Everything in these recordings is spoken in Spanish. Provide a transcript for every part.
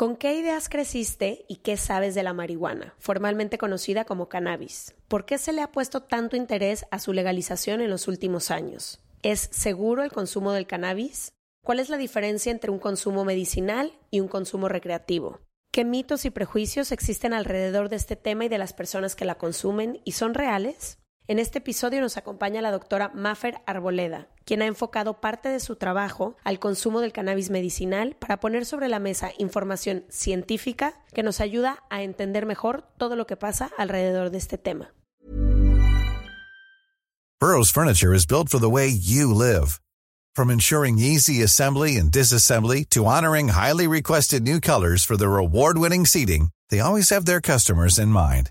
¿Con qué ideas creciste y qué sabes de la marihuana, formalmente conocida como cannabis? ¿Por qué se le ha puesto tanto interés a su legalización en los últimos años? ¿Es seguro el consumo del cannabis? ¿Cuál es la diferencia entre un consumo medicinal y un consumo recreativo? ¿Qué mitos y prejuicios existen alrededor de este tema y de las personas que la consumen y son reales? En este episodio nos acompaña la doctora Maffer Arboleda, quien ha enfocado parte de su trabajo al consumo del cannabis medicinal para poner sobre la mesa información científica que nos ayuda a entender mejor todo lo que pasa alrededor de este tema. Burroughs Furniture is built for the way you live. From ensuring easy assembly and disassembly to honoring highly requested new colors for their award-winning seating, they always have their customers in mind.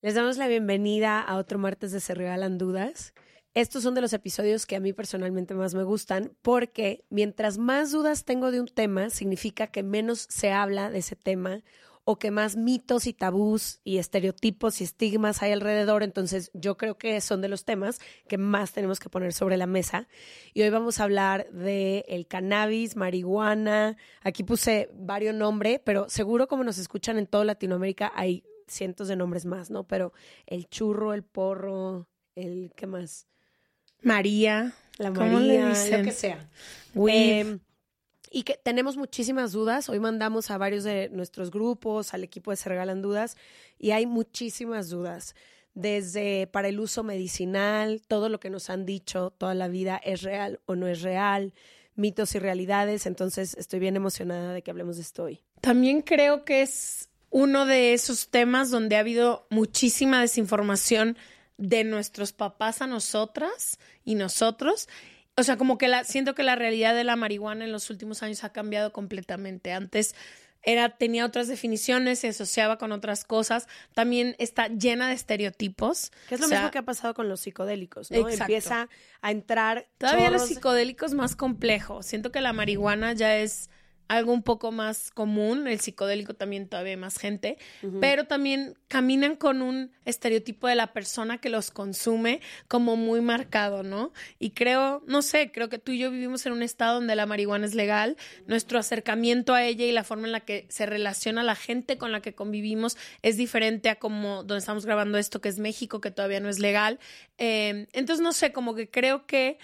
Les damos la bienvenida a otro martes de Se Regalan Dudas. Estos son de los episodios que a mí personalmente más me gustan porque mientras más dudas tengo de un tema, significa que menos se habla de ese tema o que más mitos y tabús y estereotipos y estigmas hay alrededor. Entonces yo creo que son de los temas que más tenemos que poner sobre la mesa. Y hoy vamos a hablar de el cannabis, marihuana. Aquí puse varios nombres, pero seguro como nos escuchan en toda Latinoamérica hay cientos de nombres más, ¿no? Pero el churro, el porro, el ¿qué más? María, La ¿Cómo le María, lo que sea. Eh, y que tenemos muchísimas dudas. Hoy mandamos a varios de nuestros grupos, al equipo de Se Regalan Dudas, y hay muchísimas dudas. Desde para el uso medicinal, todo lo que nos han dicho toda la vida es real o no es real, mitos y realidades. Entonces estoy bien emocionada de que hablemos de esto hoy. También creo que es uno de esos temas donde ha habido muchísima desinformación de nuestros papás a nosotras y nosotros. O sea, como que la, siento que la realidad de la marihuana en los últimos años ha cambiado completamente. Antes era, tenía otras definiciones, se asociaba con otras cosas. También está llena de estereotipos. Que es lo O sea, mismo que ha pasado con los psicodélicos, ¿no? Exacto. Empieza a entrar Todavía los psicodélicos más complejos. Siento que la marihuana ya es algo un poco más común, el psicodélico también todavía hay más gente, pero también caminan con un estereotipo de la persona que los consume como muy marcado, ¿no? Y creo, no sé, creo que tú y yo vivimos en un estado donde la marihuana es legal, nuestro acercamiento a ella y la forma en la que se relaciona la gente con la que convivimos es diferente a como donde estamos grabando esto, que es México, que todavía no es legal. Eh, entonces, no sé, como que creo que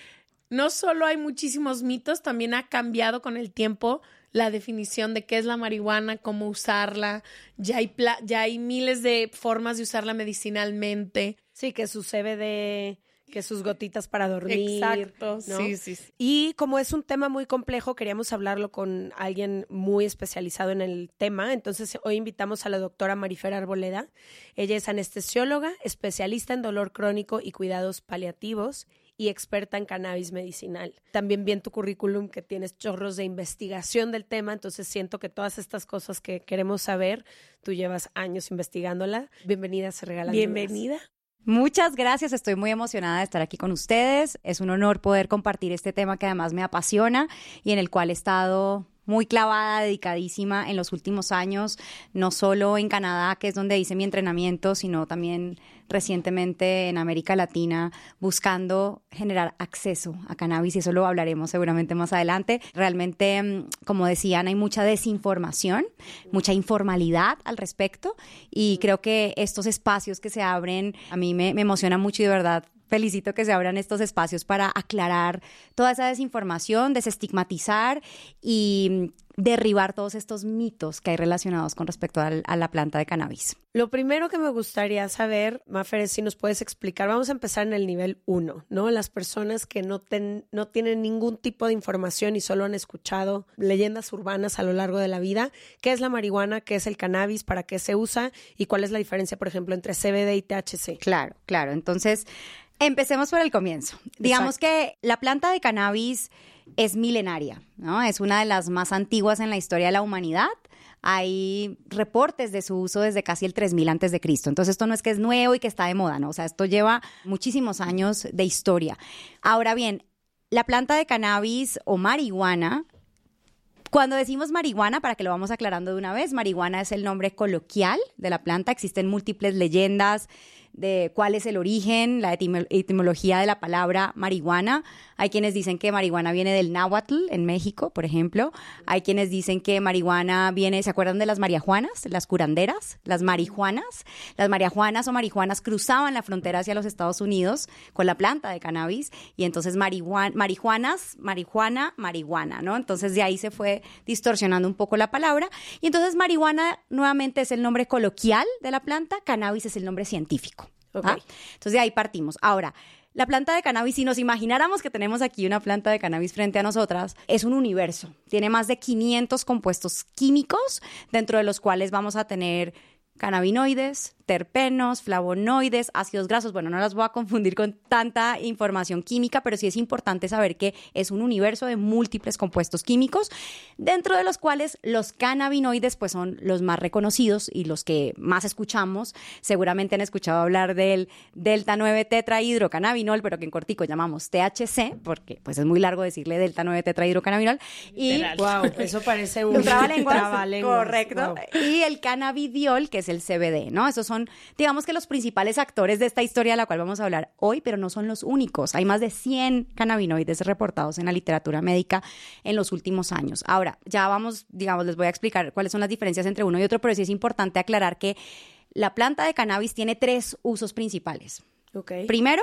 no solo hay muchísimos mitos, también ha cambiado con el tiempo la definición de qué es la marihuana, cómo usarla. Ya hay, pla- ya hay miles de formas de usarla medicinalmente. Sí, que su CBD, que sus gotitas para dormir. Exacto, ¿no? sí, sí, sí. Y como es un tema muy complejo, queríamos hablarlo con alguien muy especializado en el tema. Entonces, hoy invitamos a la doctora Marifer Arboleda. Ella es anestesióloga, especialista en dolor crónico y cuidados paliativos y experta en cannabis medicinal. También vi en tu currículum que tienes chorros de investigación del tema, entonces siento que todas estas cosas que queremos saber, tú llevas años investigándola. Bienvenida, se regalan. Bienvenida. Muchas gracias, estoy muy emocionada de estar aquí con ustedes. Es un honor poder compartir este tema que además me apasiona y en el cual he estado muy clavada, dedicadísima en los últimos años, no solo en Canadá, que es donde hice mi entrenamiento, sino también recientemente en América Latina, buscando generar acceso a cannabis, y eso lo hablaremos seguramente más adelante. Realmente, mm, como decían, hay mucha desinformación, mucha informalidad al respecto, y creo que estos espacios que se abren, a mí me, me mucho y de verdad felicito que se abran estos espacios para aclarar toda esa desinformación, desestigmatizar y derribar todos estos mitos que hay relacionados con respecto al- a, la planta de cannabis. Lo primero que me gustaría saber, Mafer, es si nos puedes explicar. Vamos a empezar en el nivel 1, ¿no? Las personas que no, ten- no tienen ningún tipo de información y solo han escuchado leyendas urbanas a lo largo de la vida. ¿Qué es la marihuana? ¿Qué es el cannabis? ¿Para qué se usa? ¿Y cuál es la diferencia, por ejemplo, entre CBD y THC? Claro, claro. Entonces, empecemos por el comienzo. Digamos que la planta de cannabis es milenaria, ¿no? Es una de las más antiguas en la historia de la humanidad. Hay reportes de su uso desde casi el 3000 antes de Cristo. Entonces, esto no es que es nuevo y que está de moda, ¿no? O sea, esto lleva muchísimos años de historia. Ahora bien, la planta de cannabis o marihuana cuando decimos marihuana, para que lo vamos aclarando de una vez, marihuana es el nombre coloquial de la planta. Existen múltiples leyendas de cuál es el origen, la etimo- etimología de la palabra marihuana. Hay quienes dicen que marihuana viene del náhuatl en México, por ejemplo. Hay quienes dicen que marihuana viene, ¿se acuerdan de las mariajuanas? Las curanderas, las marihuanas. Las mariajuanas o marihuanas cruzaban la frontera hacia los Estados Unidos con la planta de cannabis y entonces marihuan- marihuanas, marihuana, marihuana, ¿no? Entonces de ahí se fue distorsionando un poco la palabra y entonces marihuana nuevamente es el nombre coloquial de la planta, cannabis es el nombre científico. ¿Ah? Entonces de ahí partimos. Ahora, la planta de cannabis, si nos imagináramos que tenemos aquí una planta de cannabis frente a nosotras, es un universo. Tiene más de 500 compuestos químicos, dentro de los cuales vamos a tener cannabinoides, terpenos, flavonoides, ácidos grasos. Bueno, no las voy a confundir con tanta información química, pero sí es importante saber que es un universo de múltiples compuestos químicos, dentro de los cuales los cannabinoides pues son los más reconocidos y los que más escuchamos. Seguramente han escuchado hablar del delta 9 tetrahidrocannabinol, pero que en cortico llamamos THC, porque pues es muy largo decirle delta 9 tetrahidrocannabinol. Y. Wow, eso parece un un trabalenguas. trabalenguas, Correcto. wow. Y el cannabidiol, que es el CBD, ¿no? Esos son, digamos que los principales actores de esta historia de la cual vamos a hablar hoy, pero no son los únicos. Hay más de 100 cannabinoides reportados en la literatura médica en los últimos años. Ahora, ya vamos, digamos, les voy a explicar cuáles son las diferencias entre uno y otro, pero sí es importante aclarar que la planta de cannabis tiene tres usos principales. Primero,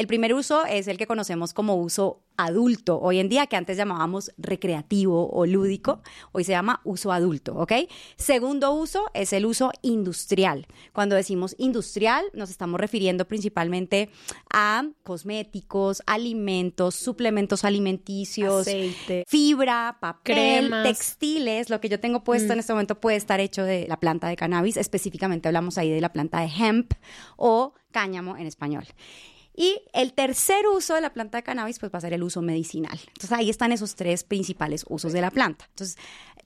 el primer uso es el que conocemos como uso adulto hoy en día, que antes llamábamos recreativo o lúdico, hoy se llama uso adulto, ¿ok? Segundo uso es el uso industrial. Cuando decimos industrial, nos estamos refiriendo principalmente a cosméticos, alimentos, suplementos alimenticios, Aceite. fibra, papel, Cremas. textiles. Lo que yo tengo puesto en este momento puede estar hecho de la planta de cannabis. Específicamente hablamos ahí de la planta de hemp o cáñamo en español. Y el tercer uso de la planta de cannabis pues va a ser el uso medicinal. Entonces ahí están esos tres principales usos de la planta. Entonces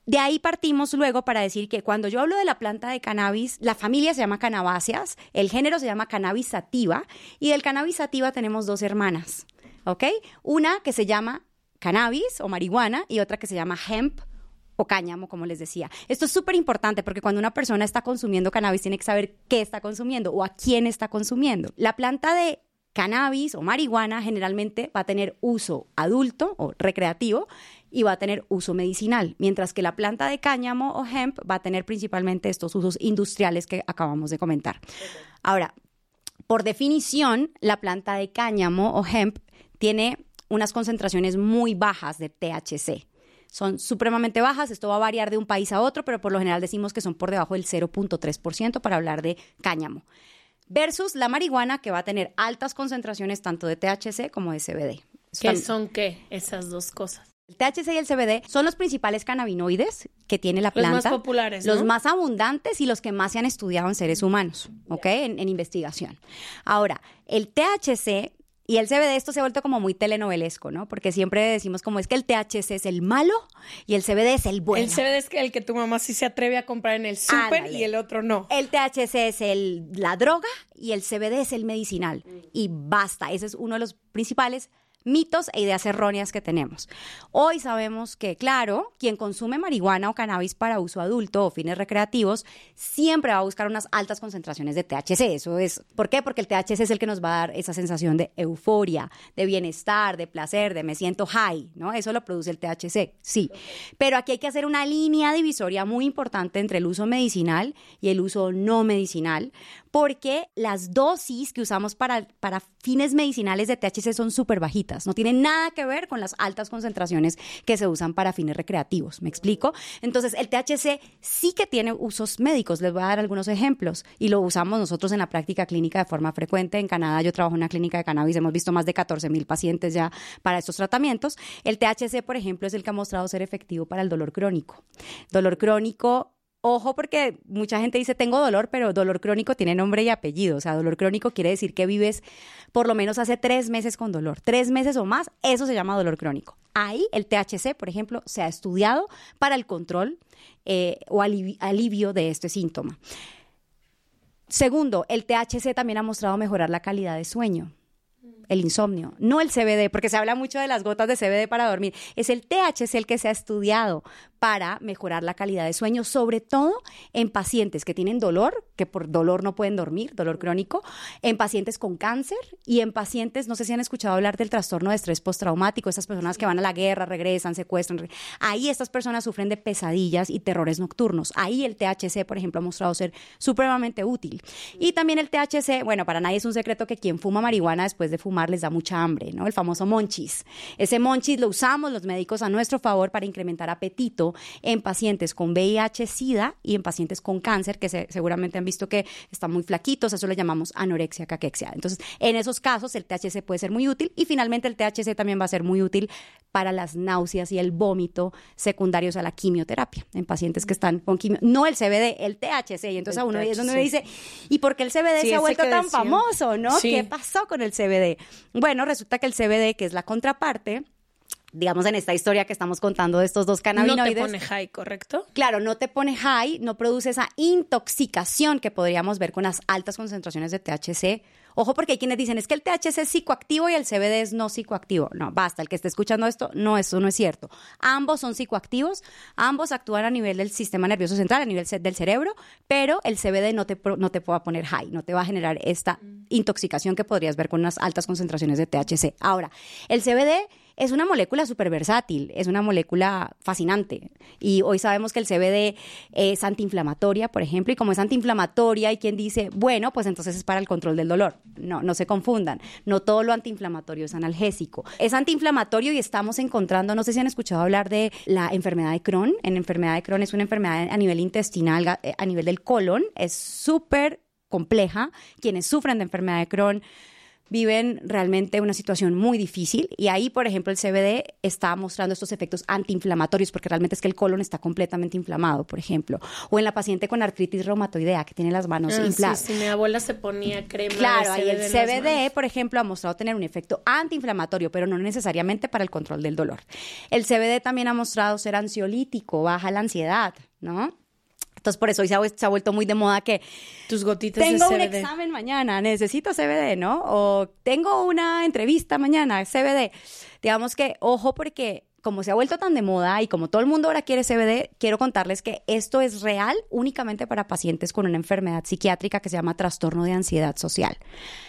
de ahí partimos luego para decir que cuando yo hablo de la planta de cannabis, la familia se llama Cannabaceas, el género se llama Cannabis sativa y del Cannabis sativa tenemos dos hermanas, ¿ok? Una que se llama cannabis o marihuana y otra que se llama hemp o cáñamo, como les decía. Esto es súper importante porque cuando una persona está consumiendo cannabis tiene que saber qué está consumiendo o a quién está consumiendo. La planta de cannabis o marihuana generalmente va a tener uso adulto o recreativo y va a tener uso medicinal, mientras que la planta de cáñamo o hemp va a tener principalmente estos usos industriales que acabamos de comentar. Ahora, por definición, la planta de cáñamo o hemp tiene unas concentraciones muy bajas de THC. Son supremamente bajas, esto va a variar de un país a otro, pero por lo general decimos que son por debajo del 0.3% para hablar de cáñamo. Versus la marihuana, que va a tener altas concentraciones tanto de THC como de CBD. ¿Qué son qué? Esas dos cosas. el THC y el CBD son los principales cannabinoides que tiene la Los más planta. populares, Los más abundantes y los que más se han estudiado en seres humanos, ¿ok? En, en investigación. Ahora, el THC y el CBD, esto se ha vuelto como muy telenovelesco, ¿no? Porque siempre decimos como es que el THC es el malo y el CBD es el bueno. El CBD es que el que tu mamá sí se atreve a comprar en el súper y el otro no. El THC es el, la droga y el CBD es el medicinal. Y basta, ese es uno de los principales. Mitos e ideas erróneas que tenemos. Hoy sabemos que, claro, quien consume marihuana o cannabis para uso adulto o fines recreativos siempre va a buscar unas altas concentraciones de THC. Eso es, ¿por qué? Porque el THC es el que nos va a dar esa sensación de euforia, de bienestar, de placer, de me siento high, ¿no? Eso lo produce el THC, sí. Pero aquí hay que hacer una línea divisoria muy importante entre el uso medicinal y el uso no medicinal, porque las dosis que usamos para, para fines medicinales de THC son súper bajitas, no tienen nada que ver con las altas concentraciones que se usan para fines recreativos, ¿me explico? Entonces, el THC sí que tiene usos médicos, les voy a dar algunos ejemplos, y lo usamos nosotros en la práctica clínica de forma frecuente. En Canadá yo trabajo en una clínica de cannabis, hemos visto más de 14 mil pacientes ya para estos tratamientos. El THC, por ejemplo, es el que ha mostrado ser efectivo para el dolor crónico. Dolor crónico Ojo porque mucha gente dice tengo dolor, pero dolor crónico tiene nombre y apellido. O sea, dolor crónico quiere decir que vives por lo menos hace tres meses con dolor. Tres meses o más, eso se llama dolor crónico. Ahí el THC, por ejemplo, se ha estudiado para el control eh, o alivio de este síntoma. Segundo, el THC también ha mostrado mejorar la calidad de sueño el insomnio, no el CBD, porque se habla mucho de las gotas de CBD para dormir. Es el THC el que se ha estudiado para mejorar la calidad de sueño, sobre todo en pacientes que tienen dolor, que por dolor no pueden dormir, dolor crónico, en pacientes con cáncer y en pacientes, no sé si han escuchado hablar del trastorno de estrés postraumático, estas personas que van a la guerra, regresan, secuestran. Ahí estas personas sufren de pesadillas y terrores nocturnos. Ahí el THC, por ejemplo, ha mostrado ser supremamente útil. Y también el THC, bueno, para nadie es un secreto que quien fuma marihuana después de fumar les da mucha hambre, ¿no? El famoso monchis. Ese monchis lo usamos los médicos a nuestro favor para incrementar apetito en pacientes con VIH-Sida y en pacientes con cáncer, que seguramente han visto que están muy flaquitos, eso le llamamos anorexia caquexia. Entonces, en esos casos el THC puede ser muy útil y finalmente el THC también va a ser muy útil para las náuseas y el vómito secundarios a la quimioterapia en pacientes que están con quimio. No el CBD, el THC. Y entonces a uno es donde me dice, ¿y por qué el CBD se ha vuelto tan famoso, no? ¿Qué pasó con el CBD? Bueno, resulta que el CBD, que es la contraparte, digamos, en esta historia que estamos contando de estos dos cannabinoides. No te pone high, ¿correcto? Claro, no te pone high, no produce esa intoxicación que podríamos ver con las altas concentraciones de THC. Ojo, porque hay quienes dicen, es que el THC es psicoactivo y el CBD es no psicoactivo. No, basta, el que esté escuchando esto, no, eso no es cierto. Ambos son psicoactivos, ambos actúan a nivel del sistema nervioso central, a nivel del cerebro, pero el CBD no te, no te va a poner high, no te va a generar esta intoxicación que podrías ver con unas altas concentraciones de THC. Ahora, el CBD es una molécula súper versátil, es una molécula fascinante. Y hoy sabemos que el CBD es antiinflamatoria, por ejemplo, y como es antiinflamatoria, hay quien dice, bueno, pues entonces es para el control del dolor. No, no se confundan. No todo lo antiinflamatorio es analgésico. Es antiinflamatorio y estamos encontrando, no sé si han escuchado hablar de la enfermedad de Crohn. En enfermedad de Crohn es una enfermedad a nivel intestinal, a nivel del colon, es súper compleja. Quienes sufren de enfermedad de Crohn viven realmente una situación muy difícil y ahí, por ejemplo, el CBD está mostrando estos efectos antiinflamatorios porque realmente es que el colon está completamente inflamado, por ejemplo, o en la paciente con artritis reumatoidea que tiene las manos ah, infladas. Sí, mi abuela se ponía crema. Claro, ahí el CBD, por ejemplo, ha mostrado tener un efecto antiinflamatorio, pero no necesariamente para el control del dolor. El CBD también ha mostrado ser ansiolítico, baja la ansiedad, ¿no? Entonces, por eso hoy se ha, vuelto muy de moda que tus gotitas tengo un examen mañana, necesito CBD, ¿no? O tengo una entrevista mañana, CBD. Digamos que, ojo, porque como se ha vuelto tan de moda y como todo el mundo ahora quiere CBD, quiero contarles que esto es real únicamente para pacientes con una enfermedad psiquiátrica que se llama trastorno de ansiedad social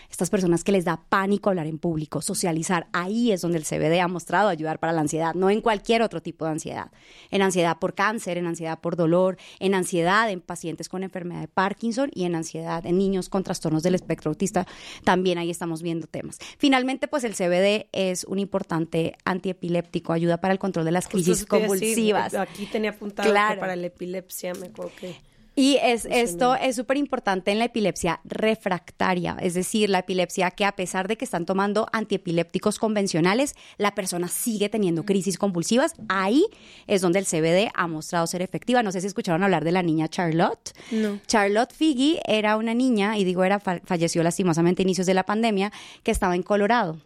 estas personas que les da pánico hablar en público, socializar, ahí es donde el CBD ha mostrado ayudar para la ansiedad, no en cualquier otro tipo de ansiedad. En ansiedad por cáncer, en ansiedad por dolor, en ansiedad en pacientes con enfermedad de Parkinson y en ansiedad en niños con trastornos del espectro autista, también ahí estamos viendo temas. Finalmente, pues el CBD es un importante antiepiléptico, ayuda para el control de las crisis convulsivas. aquí tenía apuntado que para la epilepsia, me acuerdo que y es, esto es súper importante en la epilepsia refractaria, es decir, la epilepsia que a pesar de que están tomando antiepilépticos convencionales, la persona sigue teniendo crisis convulsivas. Ahí es donde el CBD ha mostrado ser efectiva. No sé si escucharon hablar de la niña Charlotte. No. Charlotte Figgy era una niña, y digo era, falleció lastimosamente a inicios de la pandemia, que estaba en Colorado.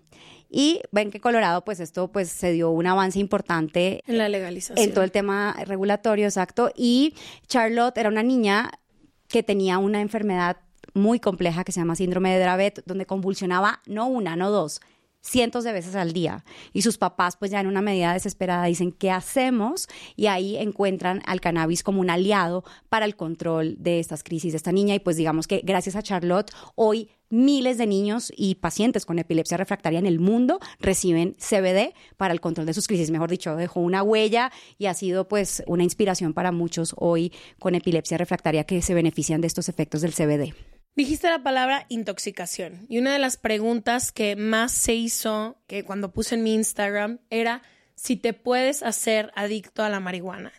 Y ven que Colorado, pues esto pues se dio un avance importante en la legalización. En todo el tema regulatorio, exacto. Y Charlotte era una niña que tenía una enfermedad muy compleja que se llama síndrome de Dravet, donde convulsionaba no una, no dos, cientos de veces al día y sus papás pues ya en una medida desesperada dicen ¿qué hacemos? y ahí encuentran al cannabis como un aliado para el control de estas crisis de esta niña y pues digamos que gracias a Charlotte hoy miles de niños y pacientes con epilepsia refractaria en el mundo reciben CBD para el control de sus crisis. Mejor dicho, dejó una huella y ha sido pues una inspiración para muchos hoy con epilepsia refractaria que se benefician de estos efectos del CBD. Dijiste la palabra intoxicación y una de las preguntas que más se hizo que cuando puse en mi Instagram era si te puedes hacer adicto a la marihuana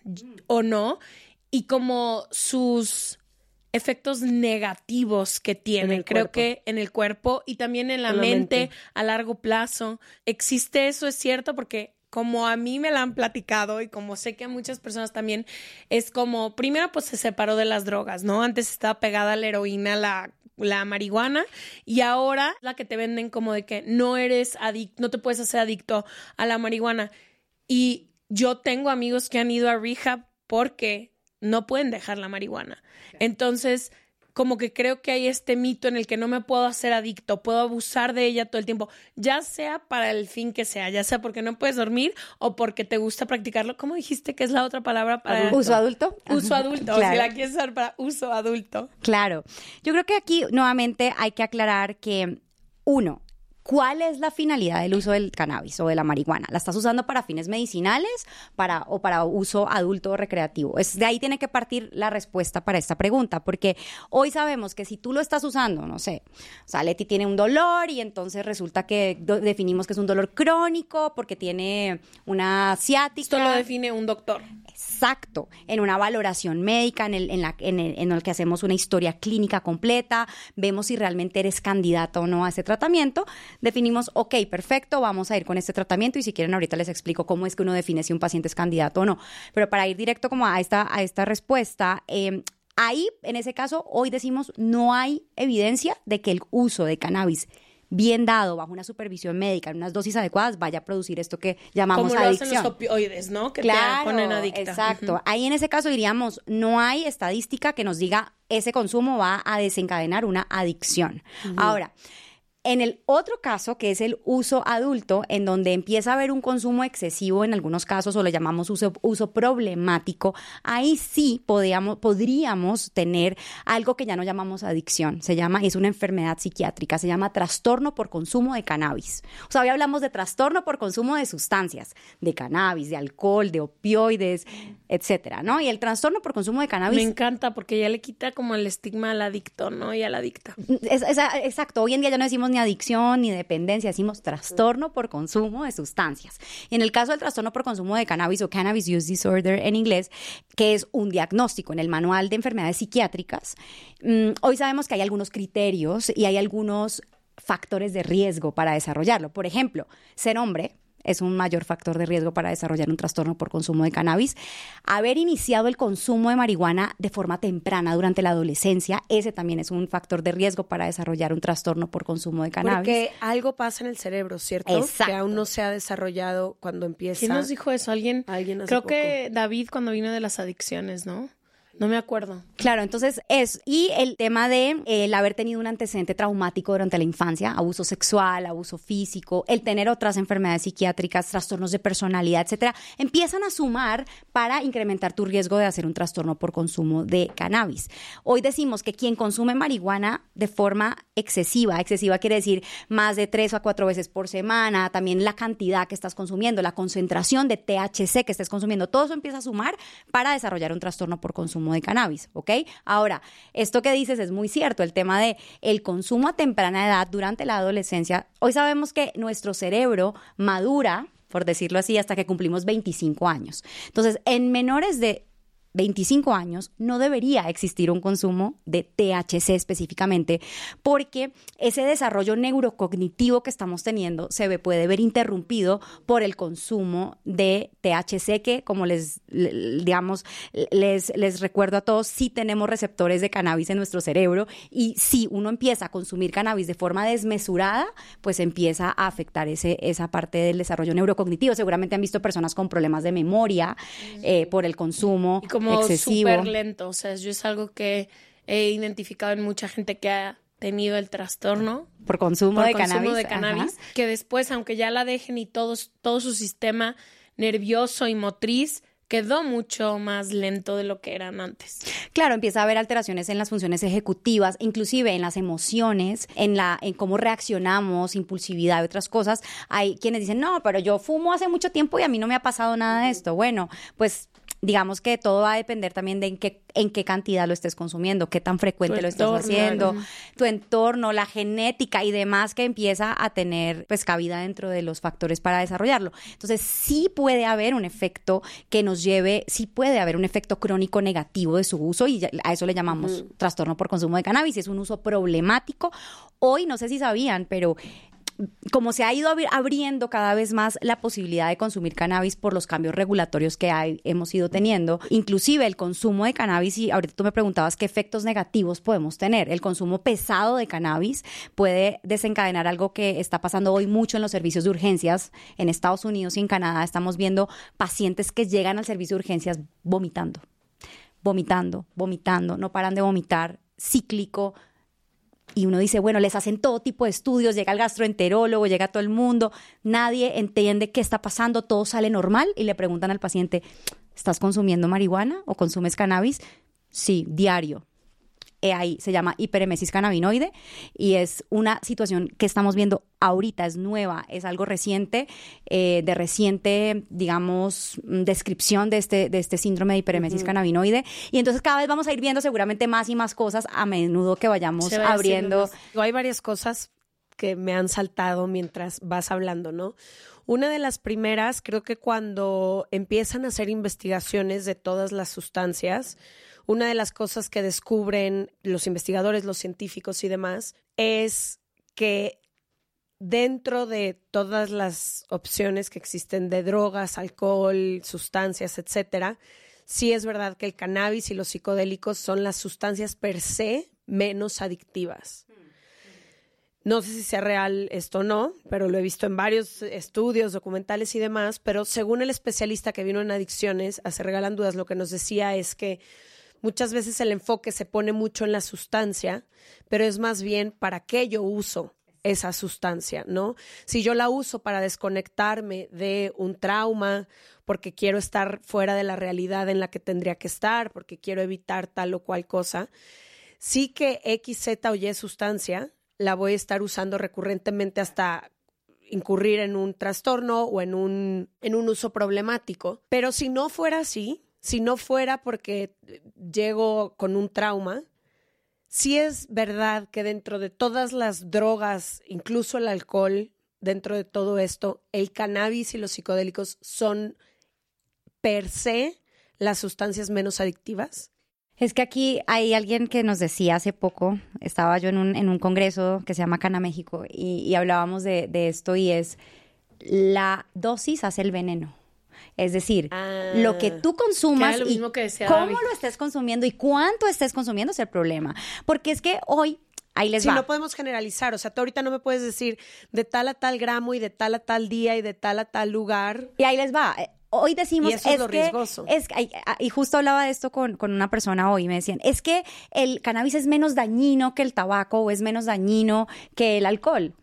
o no y como sus efectos negativos que tiene, creo cuerpo. que en el cuerpo y también en la, En la mente, mente. a largo plazo. ¿Existe eso? ¿Es cierto? Porque como a mí me la han platicado y como sé que a muchas personas también, es como, primero pues se separó de las drogas, ¿no? Antes estaba pegada a la heroína, la, la marihuana y ahora la que te venden como de que no eres adicto, no te puedes hacer adicto a la marihuana. Y yo tengo amigos que han ido a rehab porque no pueden dejar la marihuana. Entonces, como que creo que hay este mito en el que no me puedo hacer adicto, puedo abusar de ella todo el tiempo, ya sea para el fin que sea, ya sea porque no puedes dormir o porque te gusta practicarlo. ¿Cómo dijiste que es la otra palabra para ¿Uso adulto? Uso adulto, Claro. si la quieres usar para uso adulto. Claro. Yo creo que aquí nuevamente hay que aclarar que, uno, ¿cuál es la finalidad del uso del cannabis o de la marihuana? ¿La estás usando para fines medicinales para, o para uso adulto o recreativo? Es, de ahí tiene que partir la respuesta para esta pregunta, porque hoy sabemos que si tú lo estás usando, no sé, o sea, Leti tiene un dolor y entonces resulta que definimos que es un dolor crónico porque tiene una ciática. Esto lo define un doctor. Exacto, en una valoración médica, en el, en, la, en, el, en el que hacemos una historia clínica completa, vemos si realmente eres candidato o no a ese tratamiento, definimos, ok, perfecto, vamos a ir con este tratamiento y si quieren ahorita les explico cómo es que uno define si un paciente es candidato o no. Pero para ir directo como a esta, a esta respuesta, eh, ahí, en ese caso, hoy decimos, no hay evidencia de que el uso de cannabis bien dado, bajo una supervisión médica, en unas dosis adecuadas, vaya a producir esto que llamamos Como lo hacen adicción. los opioides, ¿no? Que Claro, te ponen adicta. exacto. Ahí en ese caso diríamos, no hay estadística que nos diga ese consumo va a desencadenar una adicción. Ahora, en el otro caso, que es el uso adulto, en donde empieza a haber un consumo excesivo en algunos casos, o le llamamos uso, uso problemático, ahí sí podíamos, podríamos tener algo que ya no llamamos adicción. Se llama, es una enfermedad psiquiátrica, se llama trastorno por consumo de cannabis. O sea, hoy hablamos de trastorno por consumo de sustancias, de cannabis, de alcohol, de opioides, etcétera, ¿no? Y el trastorno por consumo de cannabis. Me encanta porque ya le quita como el estigma al adicto, ¿no? Y a la adicta. Es- es- exacto, hoy en día ya no decimos ni adicción ni dependencia, decimos trastorno por consumo de sustancias. Y en el caso del trastorno por consumo de cannabis o cannabis use disorder en inglés, que es un diagnóstico en el manual de enfermedades psiquiátricas, mm, hoy sabemos que hay algunos criterios y hay algunos factores de riesgo para desarrollarlo. Por ejemplo, ser hombre es un mayor factor de riesgo para desarrollar un trastorno por consumo de cannabis. Haber iniciado el consumo de marihuana de forma temprana durante la adolescencia, ese también es un factor de riesgo para desarrollar un trastorno por consumo de cannabis. Porque algo pasa en el cerebro, ¿cierto? Exacto. Que aún no se ha desarrollado cuando empieza. ¿Quién nos dijo eso? Alguien. Alguien hace Creo poco. que David cuando vino de las adicciones, ¿no? No me acuerdo. Claro, entonces es, y el tema de el haber tenido un antecedente traumático durante la infancia, abuso sexual, abuso físico, el tener otras enfermedades psiquiátricas, trastornos de personalidad, etcétera, empiezan a sumar para incrementar tu riesgo de hacer un trastorno por consumo de cannabis. Hoy decimos que quien consume marihuana de forma excesiva, excesiva quiere decir más de tres o cuatro veces por semana, también la cantidad que estás consumiendo, la concentración de THC que estés consumiendo, todo eso empieza a sumar para desarrollar un trastorno por consumo de cannabis, ¿ok? Ahora, esto que dices es muy cierto, el tema de el consumo a temprana edad durante la adolescencia. Hoy sabemos que nuestro cerebro madura, por decirlo así, hasta que cumplimos 25 años. Entonces, en menores de 25 años no debería existir un consumo de THC específicamente porque ese desarrollo neurocognitivo que estamos teniendo se ve- puede ver interrumpido por el consumo de THC que como les le- digamos les, les recuerdo a todos sí tenemos receptores de cannabis en nuestro cerebro y si uno empieza a consumir cannabis de forma desmesurada pues empieza a afectar ese, esa parte del desarrollo neurocognitivo. Seguramente han visto personas con problemas de memoria eh, por el consumo Y como súper lento. O sea, yo es algo que he identificado en mucha gente que ha tenido el trastorno por consumo por de consumo cannabis. de cannabis, Ajá. que después, aunque ya la dejen y todo, todo su sistema nervioso y motriz quedó mucho más lento de lo que eran antes. Claro, empieza a haber alteraciones en las funciones ejecutivas, inclusive en las emociones, en la en cómo reaccionamos, impulsividad y otras cosas. Hay quienes dicen, "No, pero yo fumo hace mucho tiempo y a mí no me ha pasado nada de esto." Bueno, pues digamos que todo va a depender también de en qué, en qué cantidad lo estés consumiendo, qué tan frecuente Tu lo estás entorno, haciendo, ujú. tu entorno, la genética y demás que empieza a tener pues cabida dentro de los factores para desarrollarlo. Entonces sí puede haber un efecto que nos lleve, sí puede haber un efecto crónico negativo de su uso y a eso le llamamos trastorno por consumo de cannabis. Es un uso problemático. Hoy no sé si sabían, pero como se ha ido abri- abriendo cada vez más la posibilidad de consumir cannabis por los cambios regulatorios que hay- hemos ido teniendo, inclusive el consumo de cannabis, y ahorita tú me preguntabas qué efectos negativos podemos tener. El consumo pesado de cannabis puede desencadenar algo que está pasando hoy mucho en los servicios de urgencias en Estados Unidos y en Canadá. Estamos viendo pacientes que llegan al servicio de urgencias vomitando, vomitando, vomitando, no paran de vomitar, cíclico, y uno dice, bueno, les hacen todo tipo de estudios, llega el gastroenterólogo, llega todo el mundo, nadie entiende qué está pasando, todo sale normal y le preguntan al paciente, ¿estás consumiendo marihuana o consumes cannabis? Sí, diario. Ahí se llama hiperemesis cannabinoide y es una situación que estamos viendo ahorita, es nueva, es algo reciente, eh, de reciente, digamos, mm, descripción de este, de este síndrome de hiperemesis cannabinoide. Y entonces cada vez vamos a ir viendo seguramente más y más cosas a menudo que vayamos va abriendo. Hay varias cosas que me han saltado mientras vas hablando, ¿no? Una de las primeras, creo que cuando empiezan a hacer investigaciones de todas las sustancias, una de las cosas que descubren los investigadores, los científicos y demás, es que dentro de todas las opciones que existen de drogas, alcohol, sustancias, etcétera, sí es verdad que el cannabis y los psicodélicos son las sustancias per se menos adictivas. No sé si sea real esto o no, pero lo he visto en varios estudios, documentales y demás, pero según el especialista que vino en adicciones, a Se Regalan Dudas, lo que nos decía es que muchas veces el enfoque se pone mucho en la sustancia, pero es más bien para qué yo uso esa sustancia, ¿no? Si yo la uso para desconectarme de un trauma, porque quiero estar fuera de la realidad en la que tendría que estar, porque quiero evitar tal o cual cosa, sí que X, Z o Y sustancia la voy a estar usando recurrentemente hasta incurrir en un trastorno o en un, en un uso problemático. Pero si no fuera así, si no fuera porque llego con un trauma, sí es verdad que dentro de todas las drogas, incluso el alcohol, dentro de todo esto, el cannabis y los psicodélicos son per se las sustancias menos adictivas. Es que aquí hay alguien que nos decía hace poco, estaba yo en un, en un congreso que se llama Cana México y, hablábamos de, de esto y es la dosis hace el veneno. Es decir, Ah. lo que tú consumas Que era lo y mismo que decía cómo David. lo estés consumiendo y cuánto estés consumiendo es el problema. Porque es que hoy, ahí les Sí, va. no podemos generalizar. O sea, tú ahorita no me puedes decir de tal a tal gramo y de tal a tal día y de tal a tal lugar. Y ahí les va. Eh, Hoy decimos Y eso es lo que, riesgoso. es ah, y justo hablaba de esto con, con una persona hoy, me decían, es que el cannabis es menos dañino que el tabaco o es menos dañino que el alcohol.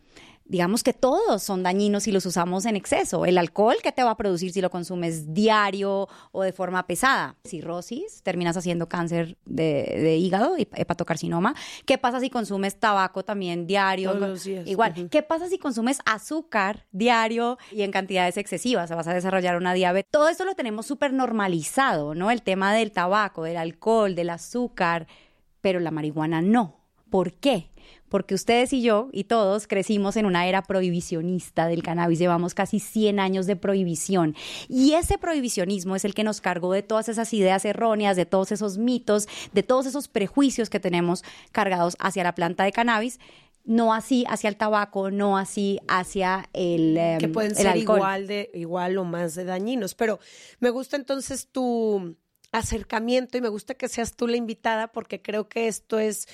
Digamos que todos son dañinos si los usamos en exceso. El alcohol, ¿qué te va a producir si lo consumes diario o de forma pesada? Cirrosis, terminas haciendo cáncer de, de hígado, hep- hepatocarcinoma. ¿Qué pasa si consumes tabaco también diario? Todos los días. Igual. ¿Qué pasa si consumes azúcar diario y en cantidades excesivas? Vas a desarrollar una diabetes. Todo esto lo tenemos súper normalizado, ¿no? El tema del tabaco, del alcohol, del azúcar, pero la marihuana no. ¿Por qué? Porque ustedes y yo y todos crecimos en una era prohibicionista del cannabis. Llevamos casi 100 años de prohibición. Y ese prohibicionismo es el que nos cargó de todas esas ideas erróneas, de todos esos mitos, de todos esos prejuicios que tenemos cargados hacia la planta de cannabis no así hacia el tabaco, no así hacia el, em, que pueden el ser alcohol. igual de igual o más de dañinos. Pero me gusta entonces tu acercamiento y me gusta que seas tú la invitada porque creo que esto es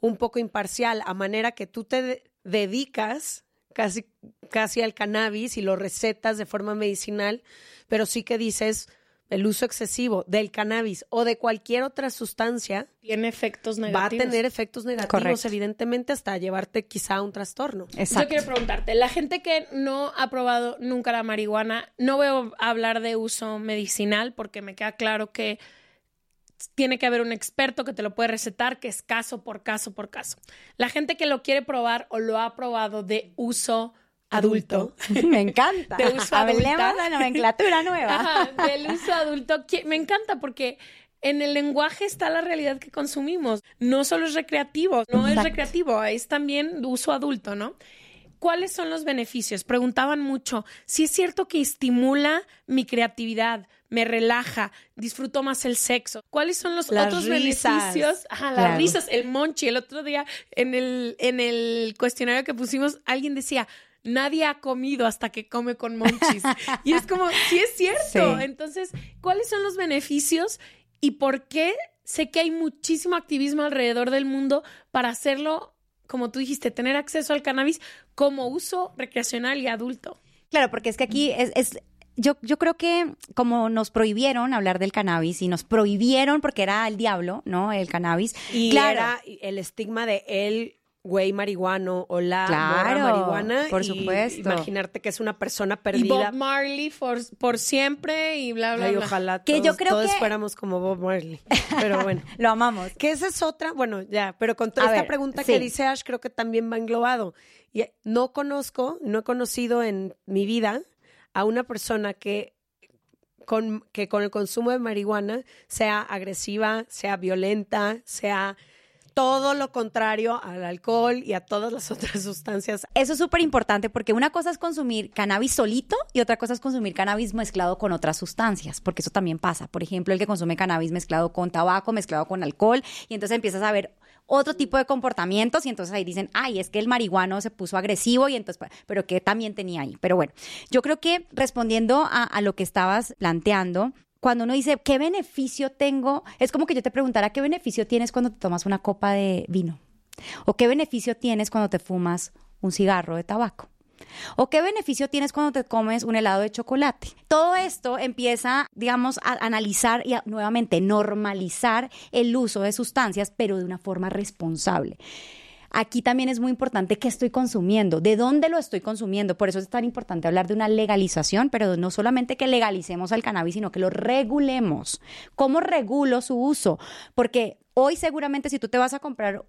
un poco imparcial a manera que tú te de- dedicas casi casi al cannabis y lo recetas de forma medicinal, pero sí que dices el uso excesivo del cannabis o de cualquier otra sustancia Tiene efectos va a negativos. tener efectos negativos, Correcto. evidentemente, hasta llevarte quizá a un trastorno. Exacto. Yo quiero preguntarte, la gente que no ha probado nunca la marihuana, no voy a hablar de uso medicinal porque me queda claro que tiene que haber un experto que te lo puede recetar, que es caso por caso por caso. La gente que lo quiere probar o lo ha probado de uso adulto, Me encanta. De uso Hablemos de nomenclatura nueva. Ajá, del uso adulto, me encanta porque en el lenguaje está la realidad que consumimos. No solo es recreativo, no es recreativo, es también uso adulto, ¿no? ¿Cuáles son los beneficios? Preguntaban mucho. Si es cierto que estimula mi creatividad, me relaja, disfruto más el sexo. ¿Cuáles son los Las otros risas. beneficios? Ajá, las Claro. risas, el monchi. El otro día en el, en el cuestionario que pusimos, alguien decía, nadie ha comido hasta que come con monchis. y es como, sí es cierto. Sí. Entonces, ¿cuáles son los beneficios y por qué? Sé que hay muchísimo activismo alrededor del mundo para hacerlo, como tú dijiste, tener acceso al cannabis como uso recreacional y adulto. Claro, porque es que aquí es, es- yo, yo creo que como nos prohibieron hablar del cannabis y nos prohibieron porque era el diablo, ¿no? El cannabis. Y claro, era el estigma de el güey marihuano o la Claro, morra marihuana. por y supuesto. Imaginarte que es una persona Y perdida. Bob Marley por, por siempre y bla, bla, Ay, bla. ojalá Que todos, yo creo todos que- fuéramos como Bob Marley. Pero bueno. lo amamos. Que esa es otra, bueno, ya, pero con toda A esta ver, pregunta sí. que dice Ash, creo que también va englobado. Y no conozco, no he conocido en mi vida a una persona que con, que con el consumo de marihuana sea agresiva, sea violenta, sea todo lo contrario al alcohol y a todas las otras sustancias. Eso es súper importante porque una cosa es consumir cannabis solito y otra cosa es consumir cannabis mezclado con otras sustancias, porque eso también pasa. Por ejemplo, el que consume cannabis mezclado con tabaco, mezclado con alcohol, y entonces empiezas a ver otro tipo de comportamientos y entonces ahí dicen, ay, es que el marihuano se puso agresivo y entonces, pero que también tenía ahí. Pero bueno, yo creo que respondiendo a lo que estabas planteando, cuando uno dice, ¿qué beneficio tengo? Es como que yo te preguntara, ¿qué beneficio tienes cuando te tomas una copa de vino? ¿O qué beneficio tienes cuando te fumas un cigarro de tabaco? ¿O qué beneficio tienes cuando te comes un helado de chocolate? Todo esto empieza, digamos, a analizar y a, nuevamente normalizar el uso de sustancias, pero de una forma responsable. Aquí también es muy importante qué estoy consumiendo, de dónde lo estoy consumiendo. Por eso es tan importante hablar de una legalización, pero no solamente que legalicemos al cannabis, sino que lo regulemos. ¿Cómo regulo su uso? Porque hoy seguramente si tú te vas a comprar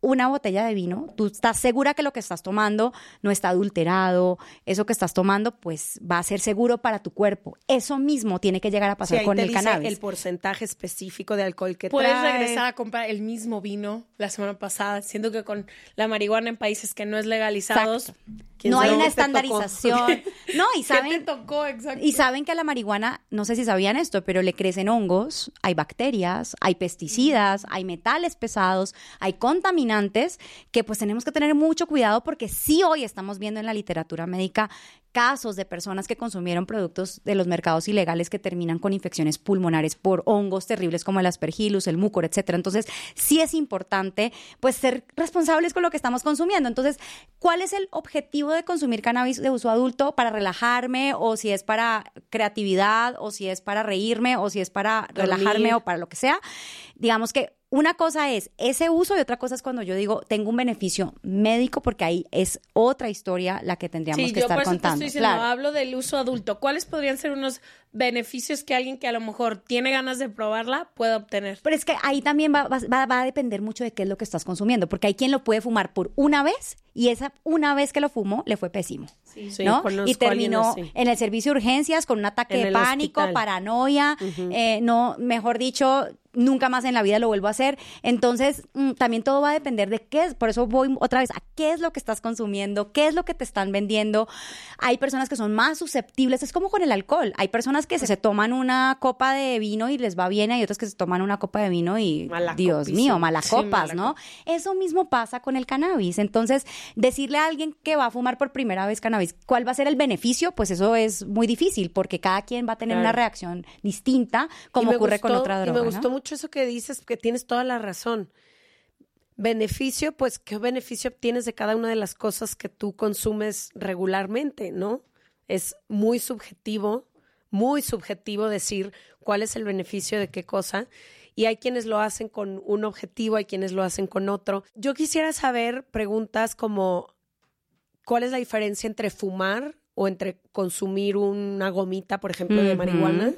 una botella de vino, tú estás segura que lo que estás tomando no está adulterado, eso que estás tomando pues va a ser seguro para tu cuerpo. Eso mismo tiene que llegar a Sí, pasar ahí con te el dice cannabis. el porcentaje específico de alcohol que Puedes trae. regresar a comprar el mismo vino la semana pasada. Siento que con la marihuana en países que no es legalizados. Exacto. ¿Quién No hay una estandarización. No, y ¿Qué saben, te tocó? Exacto. Y saben que a la marihuana, no sé si sabían esto, pero le crecen hongos, hay bacterias, hay pesticidas, hay metales pesados, hay contaminantes que pues tenemos que tener mucho cuidado porque sí hoy estamos viendo en la literatura médica casos de personas que consumieron productos de los mercados ilegales que terminan con infecciones pulmonares por hongos terribles como el aspergillus, el mucor, etcétera. Entonces, sí es importante pues ser responsables con lo que estamos consumiendo. Entonces, ¿cuál es el objetivo de consumir cannabis de uso adulto para relajarme o si es para creatividad o si es para reírme o si es para Dormir. relajarme o para lo que sea? Digamos que una cosa es ese uso y otra cosa es cuando yo digo tengo un beneficio médico porque ahí es otra historia la que tendríamos Sí, que yo estar por eso te contando. estoy diciendo, Claro. hablo del uso adulto. ¿Cuáles podrían ser unos beneficios que alguien que a lo mejor tiene ganas de probarla pueda obtener? Pero es que ahí también va, va- va- a depender mucho de qué es lo que estás consumiendo, porque hay quien lo puede fumar por una vez y esa una vez que lo fumó le fue pésimo. Sí, ¿no? Y terminó en el servicio de urgencias con un ataque En de pánico, hospital. paranoia, eh, no, mejor dicho, nunca más en la vida lo vuelvo a hacer. Entonces, mm, también todo va a depender de qué es, por eso voy otra vez a qué es lo que estás consumiendo, qué es lo que te están vendiendo. Hay personas que son más susceptibles, es como con el alcohol. Hay personas que se toman una copa de vino y les va bien, hay otras que se toman una copa de vino y Mala Dios mío, malas Sí, mala ¿no? Eso mismo pasa con el cannabis. Entonces, decirle a alguien que va a fumar por primera vez cannabis, ¿cuál va a ser el beneficio? Pues eso es muy difícil porque cada quien va a tener Claro. una reacción distinta, Y como me ocurre con otra Y droga. me ¿no? gustó mucho eso que dices, que tienes toda la razón. Beneficio, pues, ¿qué beneficio obtienes de cada una de las cosas que tú consumes regularmente, no? Es muy subjetivo, muy subjetivo decir cuál es el beneficio de qué cosa. Y hay quienes lo hacen con un objetivo, hay quienes lo hacen con otro. Yo quisiera saber preguntas como, ¿cuál es la diferencia entre fumar o entre consumir una gomita, por ejemplo, de marihuana.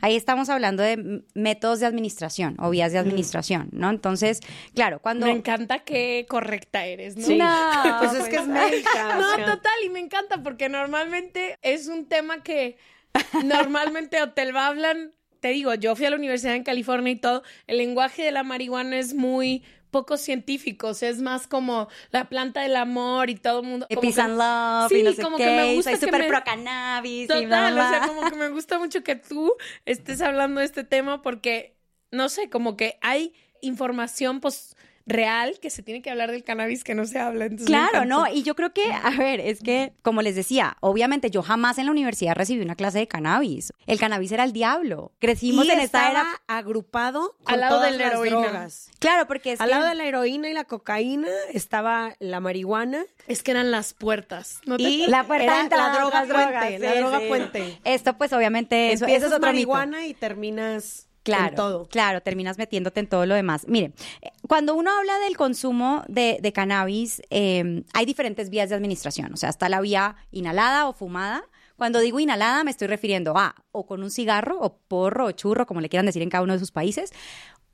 Ahí estamos hablando de métodos de administración o vías de administración, ¿no? Entonces, claro, cuando... Me encanta qué correcta eres, ¿no? Sí. No, pues es que es médica. No, total, y me encanta porque normalmente es un tema que normalmente o te lo hablan, te digo, yo fui a la universidad en California y todo, el lenguaje de la marihuana es muy poco científico, o sea, es más como la planta del amor y todo el mundo. como Peace que- and love Sí, y no sé como qué, que me gusta soy súper me- pro cannabis y bla, Total, bla, o sea, como que me gusta mucho que tú estés hablando de este tema porque, no sé, como que hay información, pues, real que se tiene que hablar del cannabis que no se habla. Claro, no, y yo creo que, a ver, es que, como les decía, obviamente yo jamás en la universidad recibí una clase de cannabis. El cannabis era el diablo. Crecimos Y en esta era. agrupado con Al lado todas de la las heroína. drogas. Claro, porque es Al que- lado de la heroína y la cocaína estaba la marihuana Es que eran las puertas. ¿no te y la puerta de era entrada, la droga puente, la droga sí. puente. Esto, pues, obviamente, eso, eso Empiezas es otro mito. marihuana y terminas Claro, en todo. claro, terminas metiéndote en todo lo demás. Mire, eh, cuando uno habla del consumo de, de cannabis, eh, hay diferentes vías de administración. O sea, está la vía inhalada o fumada. Cuando digo inhalada, me estoy refiriendo a o con un cigarro, o porro, o churro, como le quieran decir en cada uno de sus países,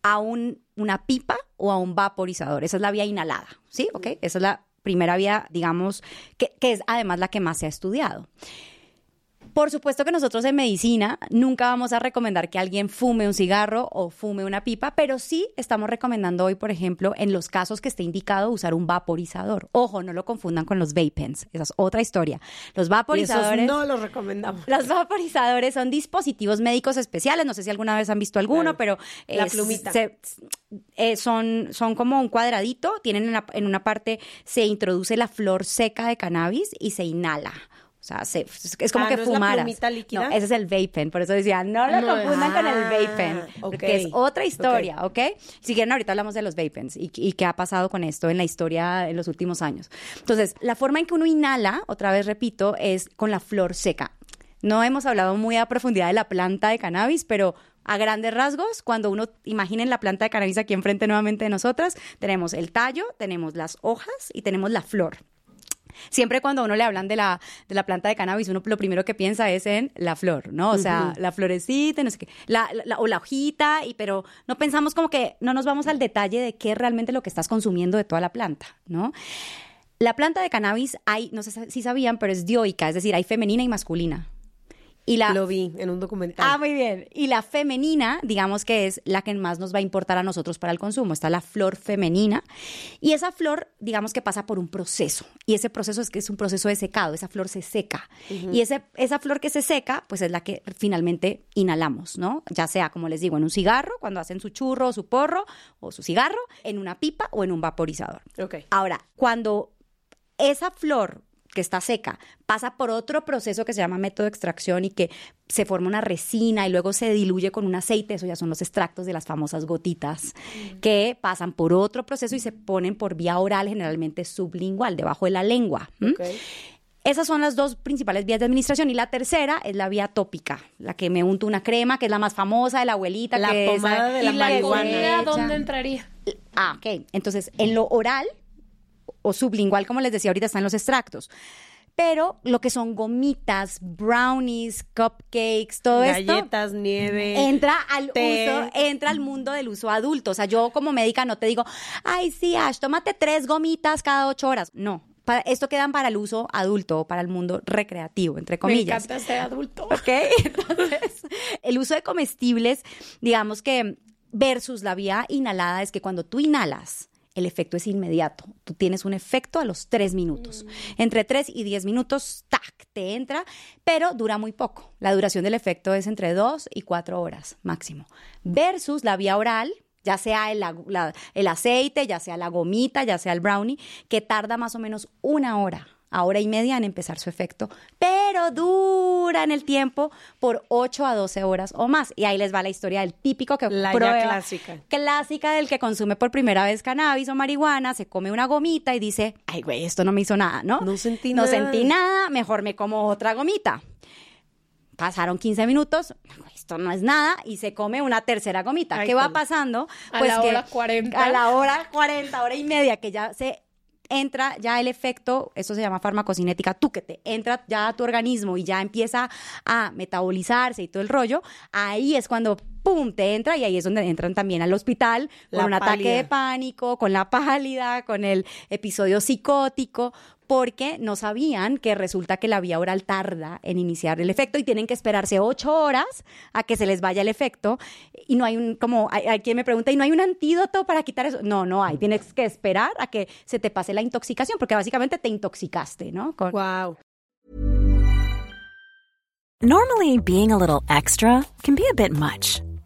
a un, una pipa o a un vaporizador. Esa es la vía inhalada, ¿sí? ¿Ok? Esa es la primera vía, digamos, que, que es además la que más se ha estudiado. Por supuesto que nosotros en medicina nunca vamos a recomendar que alguien fume un cigarro o fume una pipa, pero sí estamos recomendando hoy, por ejemplo, en los casos que esté indicado usar un vaporizador. Ojo, no lo confundan con los vape pens, esa es otra historia. Los Y esos vaporizadores... no los recomendamos. Los vaporizadores son dispositivos médicos especiales, no sé si alguna vez han visto alguno, Claro. pero La plumita. se- eh, son, son como un cuadradito, tienen en, la- en una parte, se introduce la flor seca de cannabis y se inhala. O sea, se- es como Ah, que ¿no es la fumaras. líquida? No, ese es el vape pen, por eso decía, no lo No, confundan con el ah, vape pen, porque es otra historia, ¿ok? Si quieren, ahorita hablamos de los vape pens y, y qué ha pasado con esto en la historia en los últimos años. Entonces, la forma en que uno inhala, otra vez repito, es con la flor seca. No hemos hablado muy a profundidad de la planta de cannabis, pero a grandes rasgos, cuando uno imaginen la planta de cannabis aquí enfrente nuevamente de nosotras, tenemos el tallo, tenemos las hojas y tenemos la flor. Siempre cuando a uno le hablan de la, de la planta de cannabis, uno lo primero que piensa es en la flor, ¿no? O sea, la florecita, no sé qué, la, la- o la hojita, y, pero no pensamos como que no nos vamos al detalle de qué es realmente lo que estás consumiendo de toda la planta, ¿no? La planta de cannabis hay, no sé si sabían, pero es dioica, es decir, hay femenina y masculina. Y la, Lo vi en un documental. Ah, muy bien. Y la femenina, digamos que es la que más nos va a importar a nosotros para el consumo. Está la flor femenina. Y esa flor, digamos que pasa por un proceso. Y ese proceso es que es un proceso de secado. Esa flor se seca. Y ese, esa flor que se seca, pues es la que finalmente inhalamos, ¿no? Ya sea, como les digo, en un cigarro, cuando hacen su churro o su porro o su cigarro, en una pipa o en un vaporizador. Ok. Ahora, cuando esa flor que está seca pasa por otro proceso que se llama método de extracción y que se forma una resina y luego se diluye con un aceite, eso ya son los extractos de las famosas gotitas, que pasan por otro proceso y se ponen por vía oral, generalmente sublingual, debajo de la lengua. Esas son las dos principales vías de administración y la tercera es la vía tópica, la que me unto una crema, que es la más famosa de la abuelita. La que pomada esa- de ¿Y la la marihuana. dónde entraría? Ah, ok. Entonces, en lo oral o sublingual, como les decía ahorita, están los extractos. Pero lo que son gomitas, brownies, cupcakes, todo esto Galletas, nieve. entra al té. uso, entra al mundo del uso adulto. O sea, yo como médica no te digo, ay, sí, Ash, tómate tres gomitas cada ocho horas. No. Para, esto quedan para el uso adulto o para el mundo recreativo, entre Me comillas. encanta ser adulto. ¿Ok? Entonces, el uso de comestibles, digamos que versus la vía inhalada es que cuando tú inhalas, el efecto es inmediato. Tú tienes un efecto a los tres minutos. Entre tres y diez minutos, ¡tac! te entra, pero dura muy poco. La duración del efecto es entre dos y cuatro horas máximo. Versus la vía oral, ya sea el, el aceite, ya sea la gomita, ya sea el brownie, que tarda más o menos una hora a hora y media en empezar su efecto, pero dura en el tiempo por 8 a 12 horas o más. Y ahí les va la historia del típico que La ya prueba- clásica. clásica del que consume por primera vez cannabis o marihuana, se come una gomita y dice, ay güey, esto no me hizo nada, ¿no? No sentí No nada. sentí nada, mejor me como otra gomita. pasaron 15 minutos, esto no es nada, y se come una tercera gomita. Ay, ¿Qué va pasando? A Pues la que hora 40. A la hora 40, hora y media, que ya se entra ya el efecto, eso se llama farmacocinética, tú que te entra ya a tu organismo y ya empieza a metabolizarse y todo el rollo, ahí es cuando pum, te entra y ahí es donde entran también al hospital con La un ataque de pánico, con la pálida, con el episodio psicótico, porque no sabían que resulta que la vía oral tarda en iniciar el efecto y tienen que esperarse ocho horas a que se les vaya el efecto y no hay un, como, hay, hay quien me pregunta, ¿y no hay un antídoto para quitar eso? No, no hay, tienes que esperar a que se te pase la intoxicación, porque básicamente te intoxicaste, ¿no? Con- Wow. Normally, being a little extra can be a bit much,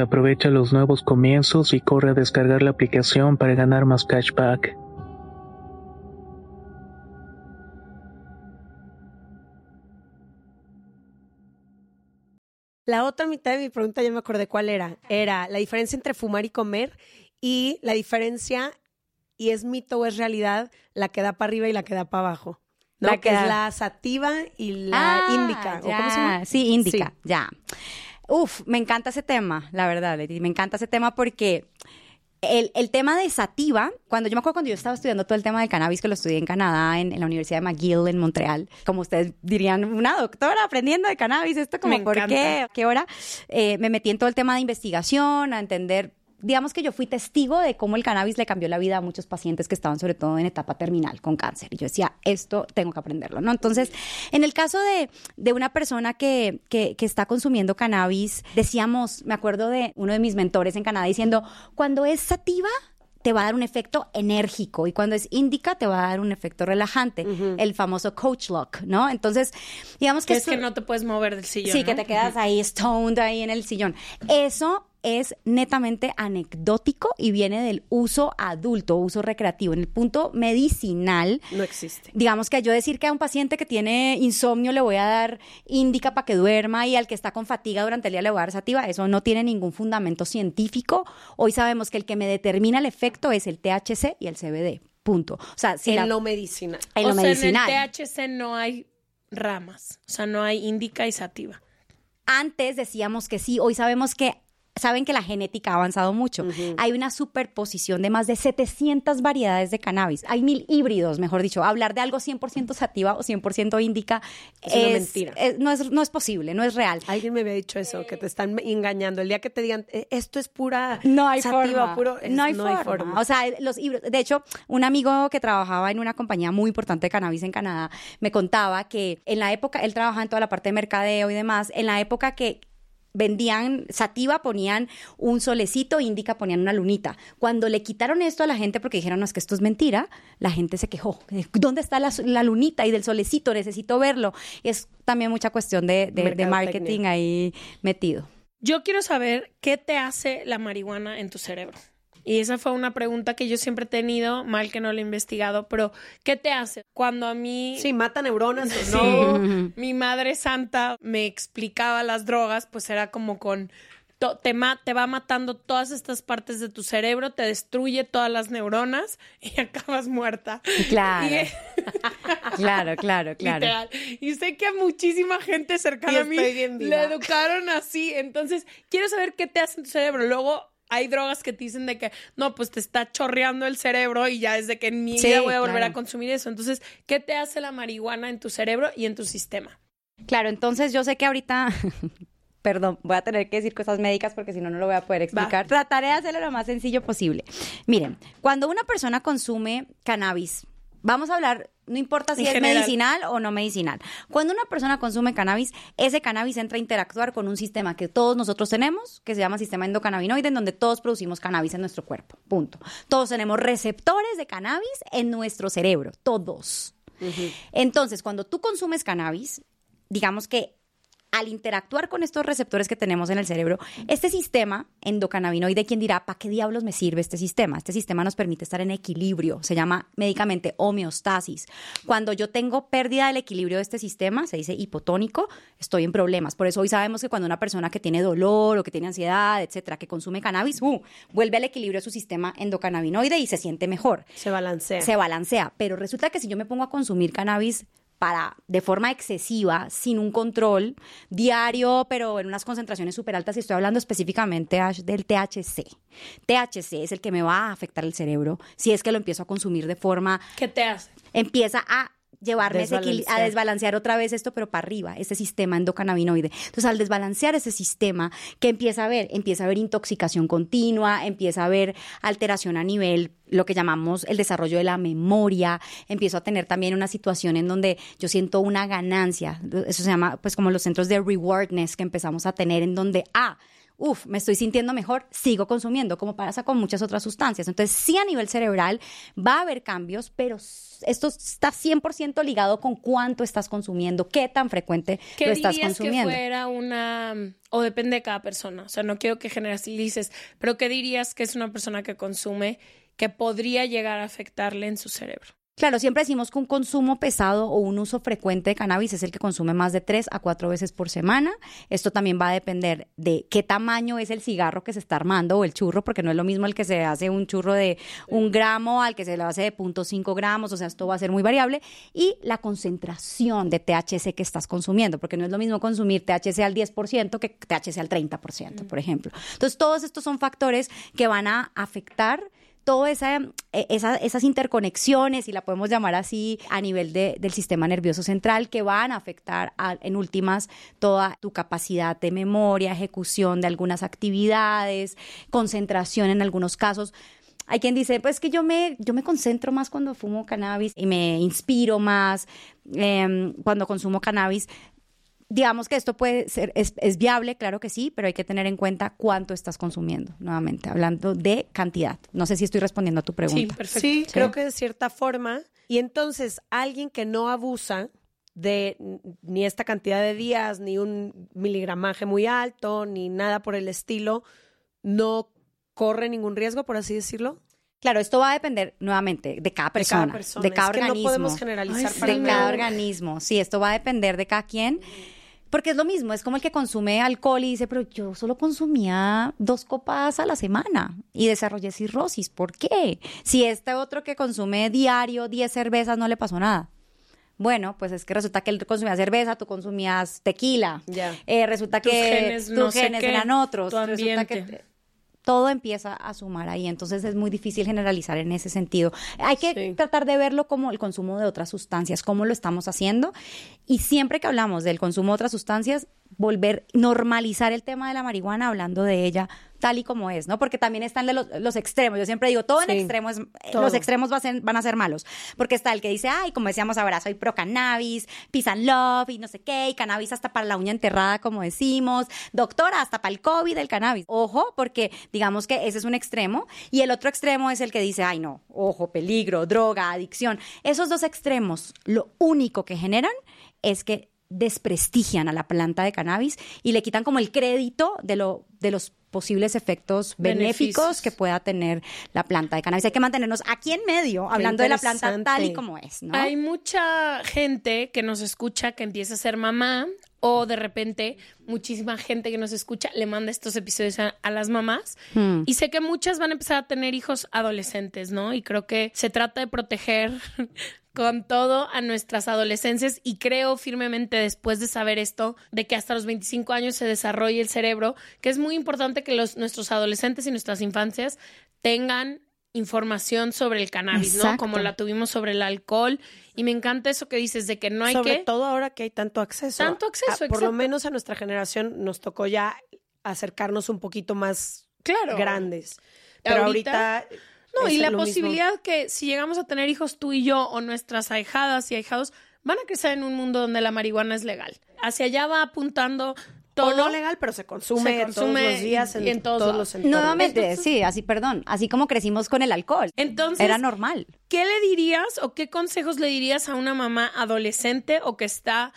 Aprovecha los nuevos comienzos y corre a descargar la aplicación para ganar más cashback. La otra mitad de mi pregunta ya me acordé cuál era. Era la diferencia entre fumar y comer y la diferencia, y es mito o es realidad, la que da para arriba y la que da para abajo. ¿no? La que que es la sativa y la Ah, índica. ¿o ya. cómo se llama? Sí, índica, Sí. ya. Uf, me encanta ese tema, la verdad, Leti. Me encanta ese tema porque el, el tema de sativa, cuando yo me acuerdo cuando yo estaba estudiando todo el tema del cannabis, que lo estudié en Canadá, en, en la Universidad de McGill, en Montreal, como ustedes dirían, una doctora aprendiendo de cannabis, esto como, Me ¿por encanta. qué? ¿A ¿Qué hora? Eh, me metí en todo el tema de investigación, a entender digamos que yo fui testigo de cómo el cannabis le cambió la vida a muchos pacientes que estaban sobre todo en etapa terminal con cáncer. Y yo decía, esto tengo que aprenderlo, ¿no? Entonces, en el caso de, de una persona que, que, que está consumiendo cannabis, decíamos, me acuerdo de uno de mis mentores en Canadá diciendo, cuando es sativa, te va a dar un efecto enérgico y cuando es indica te va a dar un efecto relajante, el famoso coach lock, ¿no? Entonces, digamos que es que no te puedes mover del sillón. Sí, ¿no? que te quedas ahí stoned ahí en el sillón. Eso es netamente anecdótico y viene del uso adulto, uso recreativo. En el punto medicinal, No existe. digamos que yo decir que a un paciente que tiene insomnio le voy a dar índica para que duerma y al que está con fatiga durante el día le voy a dar sativa, eso no tiene ningún fundamento científico. Hoy sabemos que el que me determina el efecto es el THC y el CBD. Punto. O sea, si en la- lo medicinal. en o lo sea, medicinal. en el THC no hay ramas. O sea, no hay indica y sativa. Antes decíamos que sí, hoy sabemos que saben que la genética ha avanzado mucho. Hay una superposición de más de 700 variedades de cannabis. Hay mil híbridos, mejor dicho. Hablar de algo 100% sativa o 100% índica Es una mentira. no, es, no es posible, no es real. Alguien me había dicho eso, que te están engañando. El día que te digan, "Eh, esto es pura No hay sativa, forma. puro- es- no, hay, forma. O sea, los híbridos. De hecho, un amigo que trabajaba en una compañía muy importante de cannabis en Canadá me contaba que en la época, él trabajaba en toda la parte de mercadeo y demás, en la época que vendían sativa ponían un solecito, indica ponían una lunita. Cuando le quitaron esto a la gente porque dijeron, no, es que esto es mentira, la gente se quejó. ¿Dónde está la, la lunita y del solecito? Necesito verlo. Es también mucha cuestión de, de- de marketing ahí metido. Yo quiero saber qué te hace la marihuana en tu cerebro. Y esa fue una pregunta que yo siempre he tenido, mal que no lo he investigado, pero ¿qué te hace? Cuando a mí Sí, mata neuronas o Sí. no. mi madre santa me explicaba las drogas, pues era como con te, ma- te va matando todas estas partes de tu cerebro, te destruye todas las neuronas y acabas muerta. Claro. Y- Claro, claro, claro. Literal. Y sé que a muchísima gente cercana Y a mí estoy bien viva. le educaron así. Entonces, quiero saber qué te hace en tu cerebro. Luego, hay drogas que te dicen de que, no, pues te está chorreando el cerebro y ya es de que en mi Sí, vida voy a volver claro. a consumir eso. Entonces, ¿qué te hace la marihuana en tu cerebro y en tu sistema? Claro, entonces yo sé que ahorita, perdón, voy a tener que decir cosas médicas porque si no, no lo voy a poder explicar. Trataré de hacerlo lo más sencillo posible. Miren, cuando una persona consume cannabis, vamos a hablar, no importa si En es general. medicinal o no medicinal. Cuando una persona consume cannabis, ese cannabis entra a interactuar con un sistema que todos nosotros tenemos, que se llama sistema endocannabinoide, en donde todos producimos cannabis en nuestro cuerpo. Punto. Todos tenemos receptores de cannabis en nuestro cerebro, todos. Entonces, cuando tú consumes cannabis, digamos que al interactuar con estos receptores que tenemos en el cerebro, este sistema endocannabinoide, ¿quién dirá, ¿para qué diablos me sirve este sistema? Este sistema nos permite estar en equilibrio, se llama médicamente homeostasis. Cuando yo tengo pérdida del equilibrio de este sistema, se dice hipotónico, estoy en problemas. Por eso hoy sabemos que cuando una persona que tiene dolor o que tiene ansiedad, etcétera, que consume cannabis, ¡uh! vuelve al equilibrio su sistema endocannabinoide y se siente mejor Se balancea. se balancea. Pero resulta que si yo me pongo a consumir cannabis para de forma excesiva, sin un control diario, pero en unas concentraciones súper altas, y estoy hablando específicamente del THC. THC es el que me va a afectar el cerebro si es que lo empiezo a consumir de forma ¿Qué te hace? empieza a llevarme equili- a Desbalancear. desbalancear otra vez esto, pero para arriba, ese sistema endocannabinoide. Entonces, al desbalancear ese sistema, ¿qué empieza a haber? Empieza a haber intoxicación continua, empieza a haber alteración a nivel, lo que llamamos el desarrollo de la memoria, empiezo a tener también una situación en donde yo siento una ganancia, eso se llama pues como los centros de rewardness que empezamos a tener, en donde, ah, Uf, me estoy sintiendo mejor, sigo consumiendo, como pasa con muchas otras sustancias. Entonces, sí a nivel cerebral va a haber cambios, pero esto está 100% ligado con cuánto estás consumiendo, qué tan frecuente ¿Qué lo estás dirías consumiendo. que fuera una... O depende de cada persona. O sea, no quiero que generalices, pero ¿qué dirías que es una persona que consume que podría llegar a afectarle en su cerebro? Claro, siempre decimos que un consumo pesado o un uso frecuente de cannabis es el que consume más de tres a cuatro veces por semana. Esto también va a depender de qué tamaño es el cigarro que se está armando o el churro, porque no es lo mismo el que se hace un churro de un gramo al que se lo hace de 0.5 gramos, o sea, esto va a ser muy variable. Y la concentración de THC que estás consumiendo, porque no es lo mismo consumir THC al 10% que THC al 30%, por ejemplo. Entonces, todos estos son factores que van a afectar todas esa, eh, esa- esas interconexiones, y la podemos llamar así, a nivel de- del sistema nervioso central, que van a afectar en últimas toda tu capacidad de memoria, ejecución de algunas actividades, concentración en algunos casos. Hay quien dice, pues que yo me, yo me concentro más cuando fumo cannabis y me inspiro más em, cuando consumo cannabis. Digamos que esto puede ser, es, es viable, claro que sí, pero hay que tener en cuenta cuánto estás consumiendo, nuevamente, hablando de cantidad. No sé si estoy respondiendo a tu Sí, pregunta. perfecto. Sí, creo que de cierta forma. Y entonces, alguien que no abusa de ni esta cantidad de días, ni un miligramaje muy alto, ni nada por el estilo, no corre ningún riesgo, por así decirlo. Claro, esto va a depender nuevamente de cada persona, de cada, persona. Es que no organismo. podemos generalizar Ay, para de sí. cada organismo. Sí, esto va a depender de cada quien. Porque es lo mismo, es como el que consume alcohol y dice, pero yo solo consumía dos copas a la semana y desarrollé cirrosis. ¿Por qué? Si este otro que consume diario 10 cervezas no le pasó nada. Bueno, pues es que resulta que él consumía cerveza, tú consumías tequila. Eh, resulta Tus que genes tus no genes eran otros. tu Resulta que ambiente. Todo empieza a sumar ahí, entonces es muy difícil generalizar en ese sentido. Hay que Sí. tratar de verlo como el consumo de otras sustancias, cómo lo estamos haciendo y siempre que hablamos del consumo de otras sustancias, volver normalizar el tema de la marihuana hablando de ella tal y como es, ¿no? Porque también están los, los extremos. Yo siempre digo, todo en Sí, extremo es, eh, los extremos va a ser- van a ser malos. Porque está el que dice, ay, como decíamos ahora, soy pro cannabis, peace and love y no sé qué, y cannabis hasta para la uña enterrada, como decimos, doctora, hasta para el COVID el cannabis. Ojo, porque digamos que ese es un extremo, y el otro extremo es el que dice, ay, no, ojo, peligro, droga, adicción. Esos dos extremos, lo único que generan es que desprestigian a la planta de cannabis y le quitan como el crédito de lo de los posibles efectos benéficos Beneficios. que pueda tener la planta de cannabis. Hay que mantenernos aquí en medio, hablando de la planta tal y como es, ¿no? Hay mucha gente que nos escucha que empieza a ser mamá o de repente muchísima gente que nos escucha le manda estos episodios a, a las mamás Hmm. y sé que muchas van a empezar a tener hijos adolescentes, ¿no? Y creo que se trata de proteger con todo a nuestras adolescencias y creo firmemente después de saber esto de que hasta los 25 años se desarrolle el cerebro, que es muy importante que los, nuestros adolescentes y nuestras infancias tengan información sobre el cannabis, ¿no? Como la tuvimos sobre el alcohol y me encanta eso que dices de que no hay Sobre que todo ahora que hay tanto acceso. Tanto acceso, Ah, Por exacto. lo menos a nuestra generación nos tocó ya acercarnos un poquito más Claro. grandes. Pero Ahorita- ahorita... No, y la mismo. posibilidad que si llegamos a tener hijos tú y yo o nuestras ahijadas y ahijados van a crecer en un mundo donde la marihuana es legal. Hacia allá va apuntando todo. O no legal, pero se consume, Se consume todos los días en, en todos los entornos. Nuevamente, sí, así, perdón, así como crecimos con el alcohol. Entonces, Era normal. ¿qué le dirías o qué consejos le dirías a una mamá adolescente o que está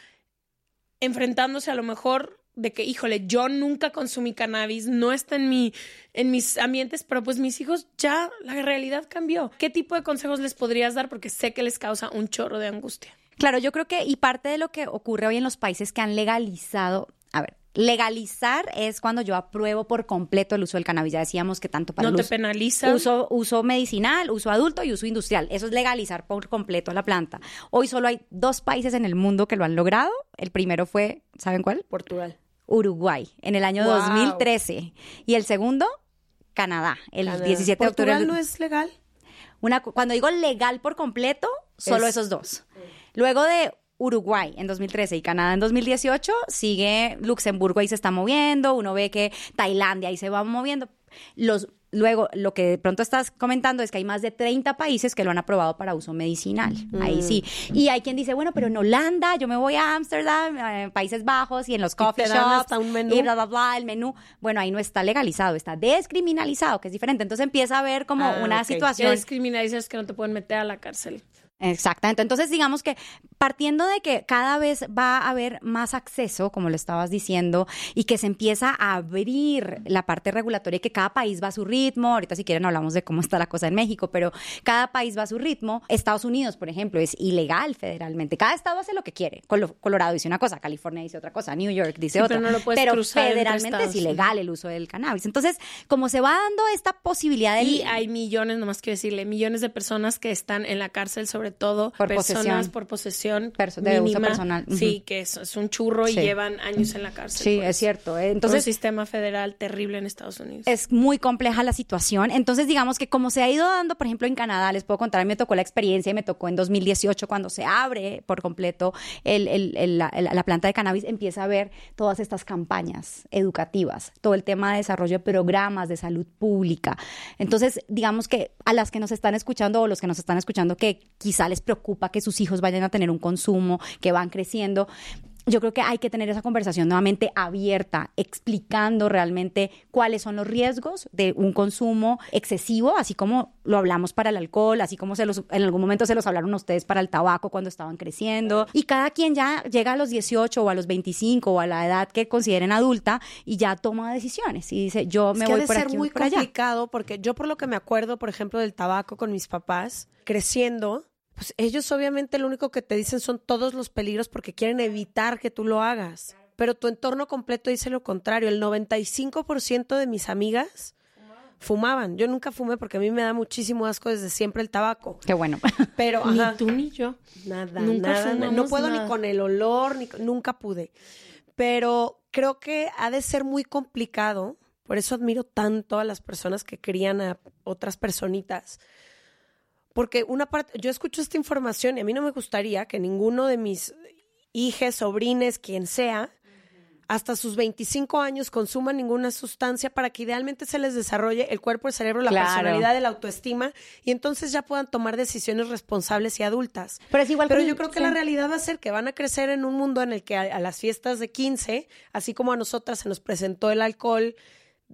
enfrentándose a lo mejor de que, híjole, yo nunca consumí cannabis, no está en mi, en mis ambientes, pero pues mis hijos ya la realidad cambió. ¿Qué tipo de consejos les podrías dar? Porque sé que les causa un chorro de angustia. Claro, yo creo que, y parte de lo que ocurre hoy en los países que han legalizado, a ver, legalizar es cuando yo apruebo por completo el uso del cannabis. Ya decíamos que tanto para No el te uso- penaliza. Uso, uso medicinal, uso adulto y uso industrial. Eso es legalizar por completo la planta. Hoy solo hay dos países en el mundo que lo han logrado. El primero fue, ¿saben cuál? Portugal. Uruguay, en el año Wow. 2013. Y el segundo, Canadá, el Canadá. 17 de octubre. ¿Portugal no es legal? una, cuando digo legal por completo, solo Es- esos dos. Luego de Uruguay en 2013 y Canadá en 2018, sigue Luxemburgo ahí se está moviendo, uno ve que Tailandia ahí se va moviendo. Los, luego, lo que de pronto estás comentando es que hay más de 30 países que lo han aprobado para uso medicinal. Ahí sí. Y hay quien dice, bueno, pero en Holanda, yo me voy a Ámsterdam, eh, en Países Bajos y en los coffee te dan shops. hasta un menú. Y bla, bla, bla, el menú. Bueno, ahí no está legalizado, está descriminalizado, que es diferente. Entonces empieza a ver como Ah, una ok. Que situación. discriminalizas que no te pueden meter a la cárcel. Exactamente. Entonces, digamos que partiendo de que cada vez va a haber más acceso, como lo estabas diciendo, y que se empieza a abrir la parte regulatoria y que cada país va a su ritmo, ahorita si quieren hablamos de cómo está la cosa en México, pero cada país va a su ritmo. Estados Unidos, por ejemplo, es ilegal federalmente. Cada estado hace lo que quiere. Colo- Colorado dice una cosa, California dice otra cosa, New York dice Sí, otra. pero no lo puedes pero federalmente es ilegal el uso del cannabis. Entonces, como se va dando esta posibilidad de... Y hay millones, nomás quiero decirle, millones de personas que están en la cárcel, sobre todo Por personas posesión. por posesión Perso- de uso mínima. personal. Ujú. Sí, que es, es un churro y llevan años en la cárcel. Sí, pues. es cierto. ¿eh? Por un Entonces, sistema federal terrible en Estados Unidos. es muy compleja la situación. Entonces, digamos que como se ha ido dando, por ejemplo, en Canadá, les puedo contar, a mí me tocó la experiencia y me tocó en 2018 cuando se abre por completo el- el- el- la, la planta de cannabis, empieza a haber todas estas campañas educativas, todo el tema de desarrollo de programas de salud pública. Entonces, digamos que a las que nos están escuchando o los que nos están escuchando que quizá les preocupa que sus hijos vayan a tener un consumo, que van creciendo, yo creo que hay que tener esa conversación nuevamente abierta, explicando realmente cuáles son los riesgos de un consumo excesivo, así como lo hablamos para el alcohol, así como se los, en algún momento se los hablaron a ustedes para el tabaco cuando estaban creciendo. Y cada quien ya llega a los 18 o a los 25 o a la edad que consideren adulta y ya toma decisiones y dice, yo me es que voy de por ser aquí, muy allá. complicado porque yo por lo que me acuerdo, por ejemplo, del tabaco con mis papás, creciendo, pues ellos obviamente lo único que te dicen son todos los peligros porque quieren evitar que tú lo hagas. Pero tu entorno completo dice lo contrario. El 95% de mis amigas fumaban. Yo nunca fumé porque a mí me da muchísimo asco desde siempre el tabaco. Qué bueno. Pero Ni ajá, tú ni yo. nada, Nunca nada, no puedo nada. ni con el olor, ni con- nunca pude. Pero creo que ha de ser muy complicado. Por eso admiro tanto a las personas que crían a otras personitas. Porque una parte, yo escucho esta información y a mí no me gustaría que ninguno de mis hijes, sobrines, quien sea, hasta sus 25 años consuman ninguna sustancia para que idealmente se les desarrolle el cuerpo, el cerebro, la Claro. personalidad, la autoestima y entonces ya puedan tomar decisiones responsables y adultas. Pero es igual Pero yo creo que sí. la realidad va a ser que van a crecer en un mundo en el que a, a las fiestas de 15, así como a nosotras se nos presentó el alcohol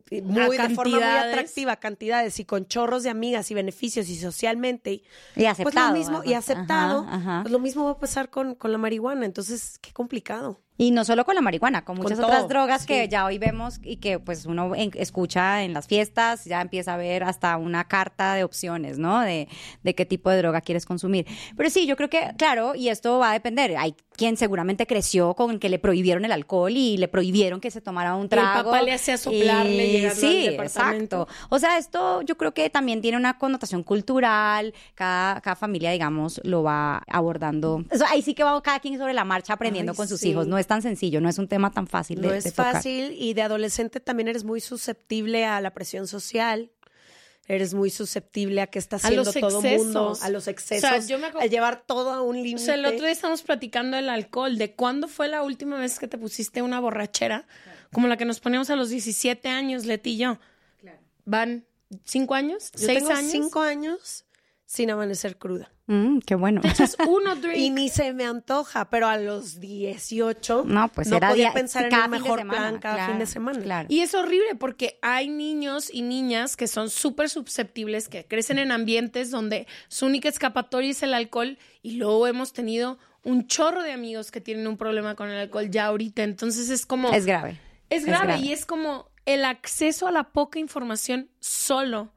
eh, muy, de forma muy cantidades. atractiva, cantidades y con chorros de amigas y beneficios y socialmente. Y Pues aceptado. lo mismo, y aceptado, Ajá, ajá. pues lo mismo va a pasar con, con la marihuana. Entonces, qué complicado. Y no solo con la marihuana, con muchas Con otras todo, drogas que ya hoy vemos y que pues uno en- escucha en las fiestas, ya empieza a ver hasta una carta de opciones, ¿no? De, de qué tipo de droga quieres consumir. Pero sí, yo creo que, claro, y esto va a depender. Hay quien seguramente creció con que le prohibieron el alcohol y le prohibieron que se tomara un Y el trago. papá le hacía soplarle Y- al Sí, exacto. O sea, esto yo creo que también tiene una connotación cultural. Cada, cada familia, digamos, lo va abordando. Eso, ahí sí que va cada quien sobre la marcha aprendiendo Ay, con sus sí. hijos. No es tan sencillo, no es un tema tan fácil de, No de es tocar. fácil y de adolescente también eres muy susceptible a la presión social. Eres muy susceptible a que está haciendo todo excesos. mundo, a los excesos, O sea, yo me acu- a llevar todo a un O límite. sea, el otro día estábamos platicando del alcohol, de cuándo fue la última vez que te pusiste una borrachera, como la que nos poníamos a los 17 años, Leti y yo. ¿Van cinco años? Yo ¿Seis tengo años? cinco años sin amanecer cruda. Mm, qué bueno. Entonces, uno drink. Y ni se me antoja, pero a los 18 No, pues era podía día- pensar en un mejor semana, plan cada claro, fin de semana. claro. Y es horrible porque hay niños y niñas que son súper susceptibles, que crecen en ambientes donde su única escapatoria es el alcohol y luego hemos tenido un chorro de amigos que tienen un problema con el alcohol ya ahorita. Entonces es como... Es grave. Es grave, grave. y es como el acceso a la poca información solo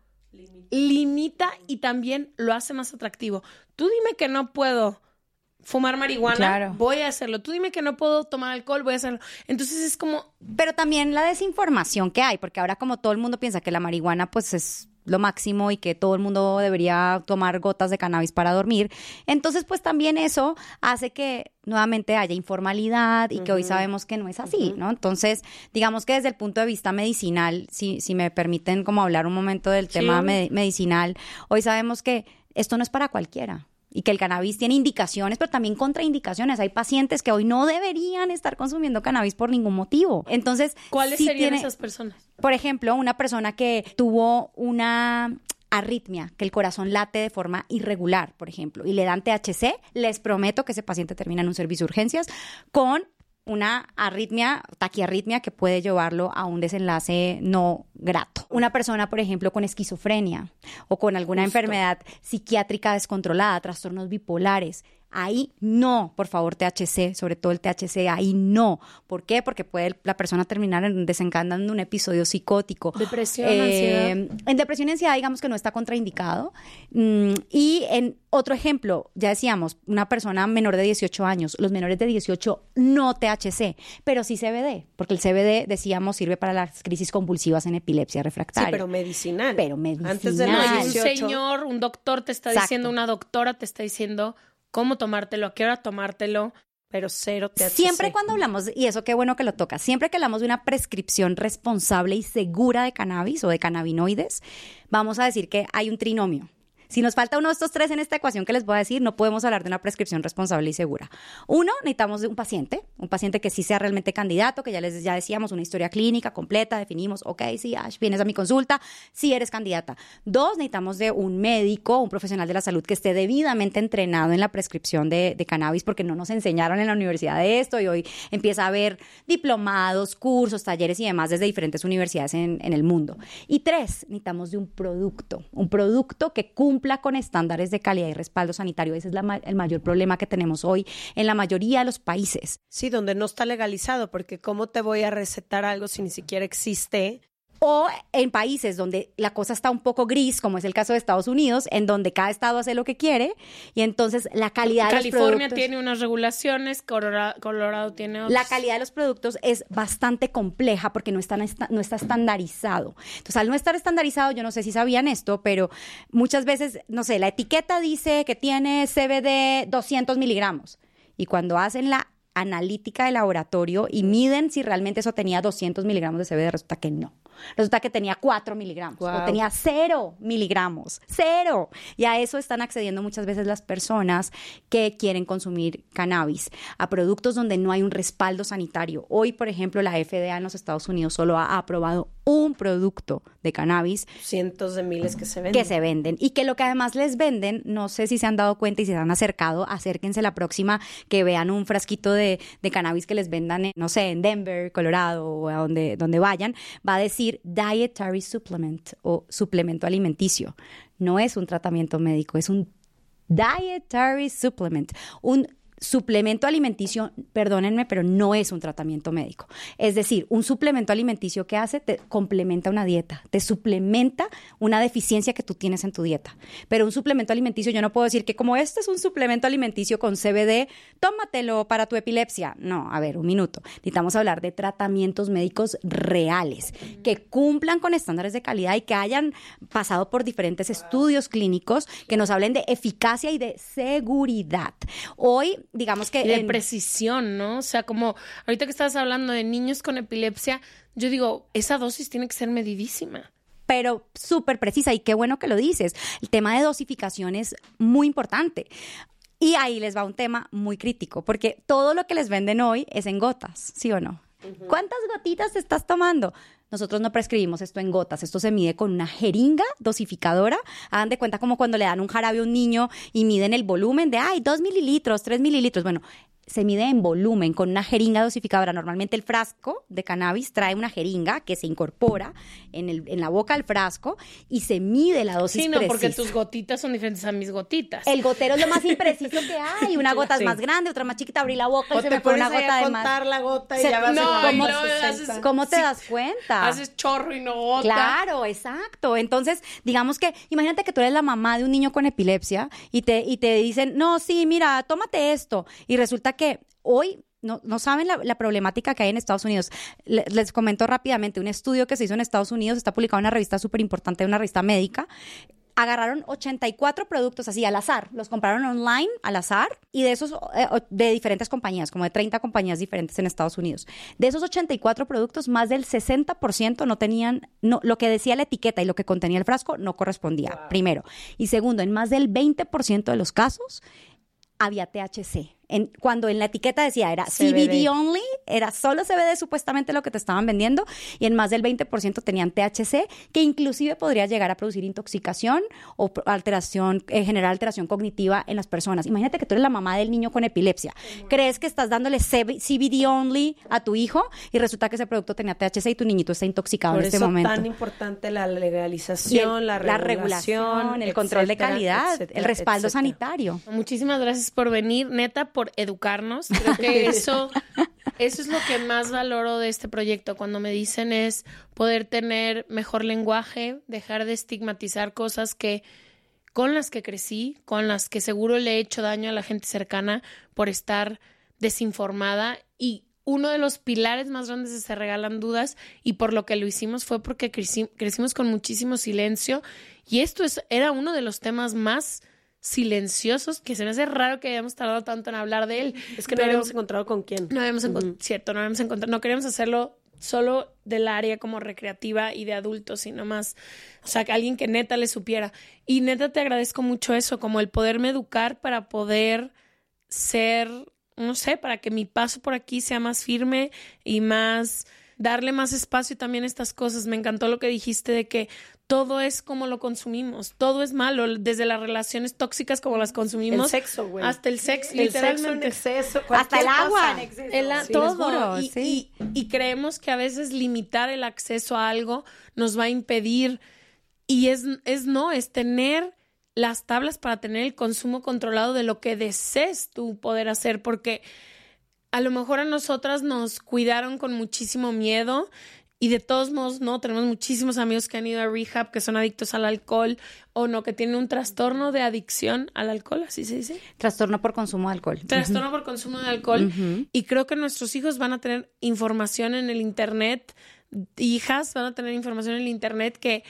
limita y también lo hace más atractivo. Tú dime que no puedo fumar marihuana, Claro. voy a hacerlo. Tú dime que no puedo tomar alcohol, voy a hacerlo. Entonces es como Pero también la desinformación que hay, porque ahora como todo el mundo piensa que la marihuana pues es lo máximo y que todo el mundo debería tomar gotas de cannabis para dormir, entonces pues también eso hace que nuevamente haya informalidad y que hoy sabemos que no es así, ¿no? Entonces, digamos que desde el punto de vista medicinal, si, si me permiten como hablar un momento del tema me- medicinal, hoy sabemos que esto no es para cualquiera y que el cannabis tiene indicaciones, pero también contraindicaciones. Hay pacientes que hoy no deberían estar consumiendo cannabis por ningún motivo. Entonces, ¿cuáles sí serían tiene- esas personas? Por ejemplo, una persona que tuvo una arritmia, que el corazón late de forma irregular, por ejemplo, y le dan THC, les prometo que ese paciente termina en un servicio de urgencias con una arritmia, taquiarritmia que puede llevarlo a un desenlace no grato. Una persona, por ejemplo, con esquizofrenia o con alguna enfermedad psiquiátrica descontrolada, trastornos bipolares, Ahí no, por favor, THC, sobre todo el THC, ahí no. ¿Por qué? Porque puede la persona terminar en- desencadenando un episodio psicótico. Depresión, Eh, ansiedad. En depresión y ansiedad, digamos que no está contraindicado. Mm, y en otro ejemplo, ya decíamos, una persona menor de 18 años, los menores de 18 no THC, pero sí CBD, porque el CBD, decíamos, sirve para las crisis convulsivas en epilepsia Sí, refractaria. pero medicinal. Pero Antes de los medicinal. Y un 18. señor, un doctor te está Exacto. diciendo, una doctora te está diciendo cómo tomártelo, a qué hora tomártelo. pero cero THC. Siempre cuando hablamos, y eso qué bueno que lo toca, siempre que hablamos de una prescripción responsable y segura de cannabis o de cannabinoides, vamos a decir que hay un trinomio. Si nos falta uno de estos tres en esta ecuación que les voy a decir, no podemos hablar de una prescripción responsable y segura. Uno, necesitamos de un paciente, un paciente que sí sea realmente candidato, que ya les ya decíamos una historia clínica completa, definimos, ok, sí, vienes a mi consulta, sí eres candidata. Dos, necesitamos de un médico, un profesional de la salud que esté debidamente entrenado en la prescripción de, de cannabis, porque no nos enseñaron en la universidad de esto y hoy empieza a haber diplomados, cursos, talleres y demás desde diferentes universidades en, en el mundo. Y tres, necesitamos de un producto, un producto que cumpla con estándares de calidad y respaldo sanitario. Ese es la el mayor problema que tenemos hoy en la mayoría de los países. Sí, donde no está legalizado, porque ¿cómo te voy a recetar algo si ni siquiera existe O en países donde la cosa está un poco gris, como es el caso de Estados Unidos, en donde cada estado hace lo que quiere y entonces la calidad de los California productos... tiene unas regulaciones, Colorado, Colorado tiene otras. La calidad de los productos es bastante compleja porque no, están no está estandarizado. Entonces, al no estar estandarizado, yo no sé si sabían esto, pero muchas veces, no sé, la etiqueta dice que tiene CBD 200 miligramos. Y cuando hacen la analítica de laboratorio y miden si realmente eso tenía 200 miligramos de CBD, resulta que no. Resulta que tenía 4 miligramos o tenía 0 miligramos, cero. Y a eso están accediendo muchas veces las personas que quieren consumir cannabis, a productos donde no hay un respaldo sanitario. Hoy, por ejemplo, la FDA en los Estados Unidos solo ha aprobado un producto de cannabis Cientos de miles que se venden. que se venden y que lo que además les venden, no sé si se han dado cuenta y si se han acercado, acérquense la próxima que vean un frasquito de, de cannabis que les vendan, en, no sé, en Denver, Colorado o a donde, donde vayan, va a decir dietary supplement o suplemento alimenticio. No es un tratamiento médico, es un dietary supplement, un suplemento alimenticio, perdónenme, pero no es un tratamiento médico. Es decir, un suplemento alimenticio que hace te complementa una dieta, te suplementa una deficiencia que tú tienes en tu dieta. Pero un suplemento alimenticio, yo no puedo decir que como este es un suplemento alimenticio con CBD, tómatelo para tu epilepsia. No, a ver, un minuto. Necesitamos hablar de tratamientos médicos reales, que cumplan con estándares de calidad y que hayan pasado por diferentes estudios clínicos que nos hablen de eficacia y de seguridad. Hoy, digamos que... Y de en- precisión, ¿no? O sea, como ahorita que estabas hablando de niños con epilepsia, yo digo, esa dosis tiene que ser medidísima. pero súper precisa y qué bueno que lo dices. El tema de dosificación es muy importante. Y ahí les va un tema muy crítico, porque todo lo que les venden hoy es en gotas, ¿sí o no? ¿Cuántas gotitas estás tomando? Nosotros no prescribimos esto en gotas, esto se mide con una jeringa dosificadora. Hagan de cuenta como cuando le dan un jarabe a un niño y miden el volumen de, ay, dos mililitros, tres mililitros. Bueno, se mide en volumen con una jeringa dosificadora. Normalmente el frasco de cannabis trae una jeringa que se incorpora en, el, en la boca del frasco y se mide la dosis Sí, no, porque tus gotitas son diferentes a mis gotitas. El gotero es lo más impreciso que hay. Una gota Sí. es más grande, otra más chiquita. Abrí la boca y se te me fue pones una gota a de más. la gota y Se- ya vas No, a ¿cómo- haces- ¿Cómo te sí, das cuenta? Haces chorro y no gota. Claro, exacto. Entonces, digamos que, imagínate que tú eres la mamá de un niño con epilepsia y te, y te dicen, no, sí, mira, tómate esto. Y resulta que hoy no, no saben la, la problemática que hay en Estados Unidos. Le- Les comento rápidamente, un estudio que se hizo en Estados Unidos, está publicado en una revista súper importante, una revista médica. Agarraron 84 productos así al azar, los compraron online al azar y de esos, eh, de diferentes compañías, como de 30 compañías diferentes en Estados Unidos. De esos 84 productos, más del 60% no tenían, no, lo que decía la etiqueta y lo que contenía el frasco no correspondía, primero. Y segundo, en más del 20% de los casos había THC. En, cuando en la etiqueta decía era CBD. CBD only, era solo CBD supuestamente lo que te estaban vendiendo, y en más del 20% tenían THC, que inclusive podría llegar a producir intoxicación o alteración, eh, generar alteración cognitiva en las personas. Imagínate que tú eres la mamá del niño con epilepsia. ¿Crees que estás dándole CB CBD only a tu hijo y resulta que ese producto tenía THC y tu niñito está intoxicado Por en este eso momento? tan importante la Y el- legalización, la regulación, el control de calidad, etcétera, el respaldo etcétera. sanitario. Muchísimas gracias por venir, neta, por educarnos. Creo que eso, eso es lo que más valoro de este proyecto. Cuando me dicen es poder tener mejor lenguaje, dejar de estigmatizar cosas que con las que crecí, con las que seguro le he hecho daño a la gente cercana por estar desinformada y uno de los pilares más grandes de Se Regalan Dudas y por lo que lo hicimos fue porque creci- crecimos con muchísimo silencio y esto es, era uno de los temas más silenciosos que se me hace raro que hayamos tardado tanto en hablar de él. Es que no habíamos encontrado con quién. no habíamos encontrado, cierto, no habíamos encontrado, no queríamos hacerlo solo del área como recreativa y de adultos, sino más, o sea, que alguien que neta le supiera. Y neta te agradezco mucho eso, como el poderme educar para poder ser, no sé, para que mi paso por aquí sea más firme y más darle más espacio también a estas cosas. Me encantó lo que dijiste de que todo es como lo consumimos, todo es malo, desde las relaciones tóxicas como las consumimos, El sexo, güey. hasta el sexo, El sexo en literalmente. exceso, Hasta el agua. en exceso. El a- Sí, les todo. juro, y, sí. y- y creemos que a veces limitar el acceso a algo nos va a impedir. Y es, es no, es tener las tablas para tener el consumo controlado de lo que desees tú poder hacer, porque a lo mejor a nosotras nos cuidaron con muchísimo miedo y de todos modos, no, tenemos muchísimos amigos que han ido a rehab, que son adictos al alcohol o no, que tienen un trastorno de adicción al alcohol, así se dice. Trastorno por consumo de alcohol. Trastorno por consumo de alcohol. Y creo que nuestros hijos van a tener información en el Internet, hijas van a tener información en el Internet que,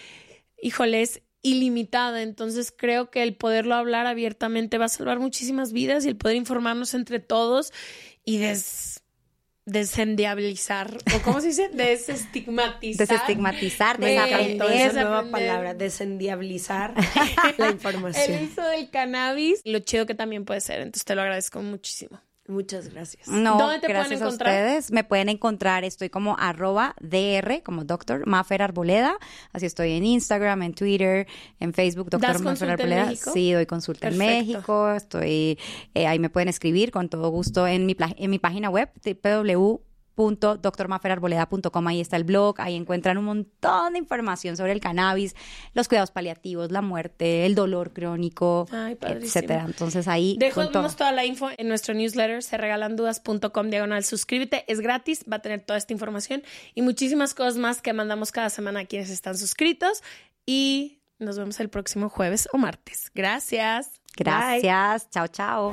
híjole, es ilimitada. Entonces creo que el poderlo hablar abiertamente va a salvar muchísimas vidas y el poder informarnos entre todos y des desendiabilizar, o cómo se dice, desestigmatizar. Desestigmatizar, desaprender. Esa nueva palabra, desendiabilizar la información. El uso del cannabis, lo chido que también puede ser, entonces te lo agradezco muchísimo. Muchas gracias. No, ¿Dónde te gracias pueden encontrar? a ustedes. Me pueden encontrar, estoy como arroba DR, como doctor Mafer Arboleda. Así estoy en Instagram, en Twitter, en Facebook, doctor Mafer Arboleda. Sí, doy consulta en México. Estoy, eh, ahí me pueden escribir con todo gusto en mi, en mi página web, www www.drmaferarboleda.com. Ahí está el blog, ahí encuentran un montón de información sobre el cannabis, los cuidados paliativos, la muerte, el dolor crónico, etcétera. Entonces ahí dejamos toda la info en nuestro newsletter serregalandudas.com diagonal suscríbete, es gratis, va a tener toda esta información y muchísimas cosas más que mandamos cada semana a quienes están suscritos y nos vemos el próximo jueves o martes. Gracias. Gracias. Chao, chao.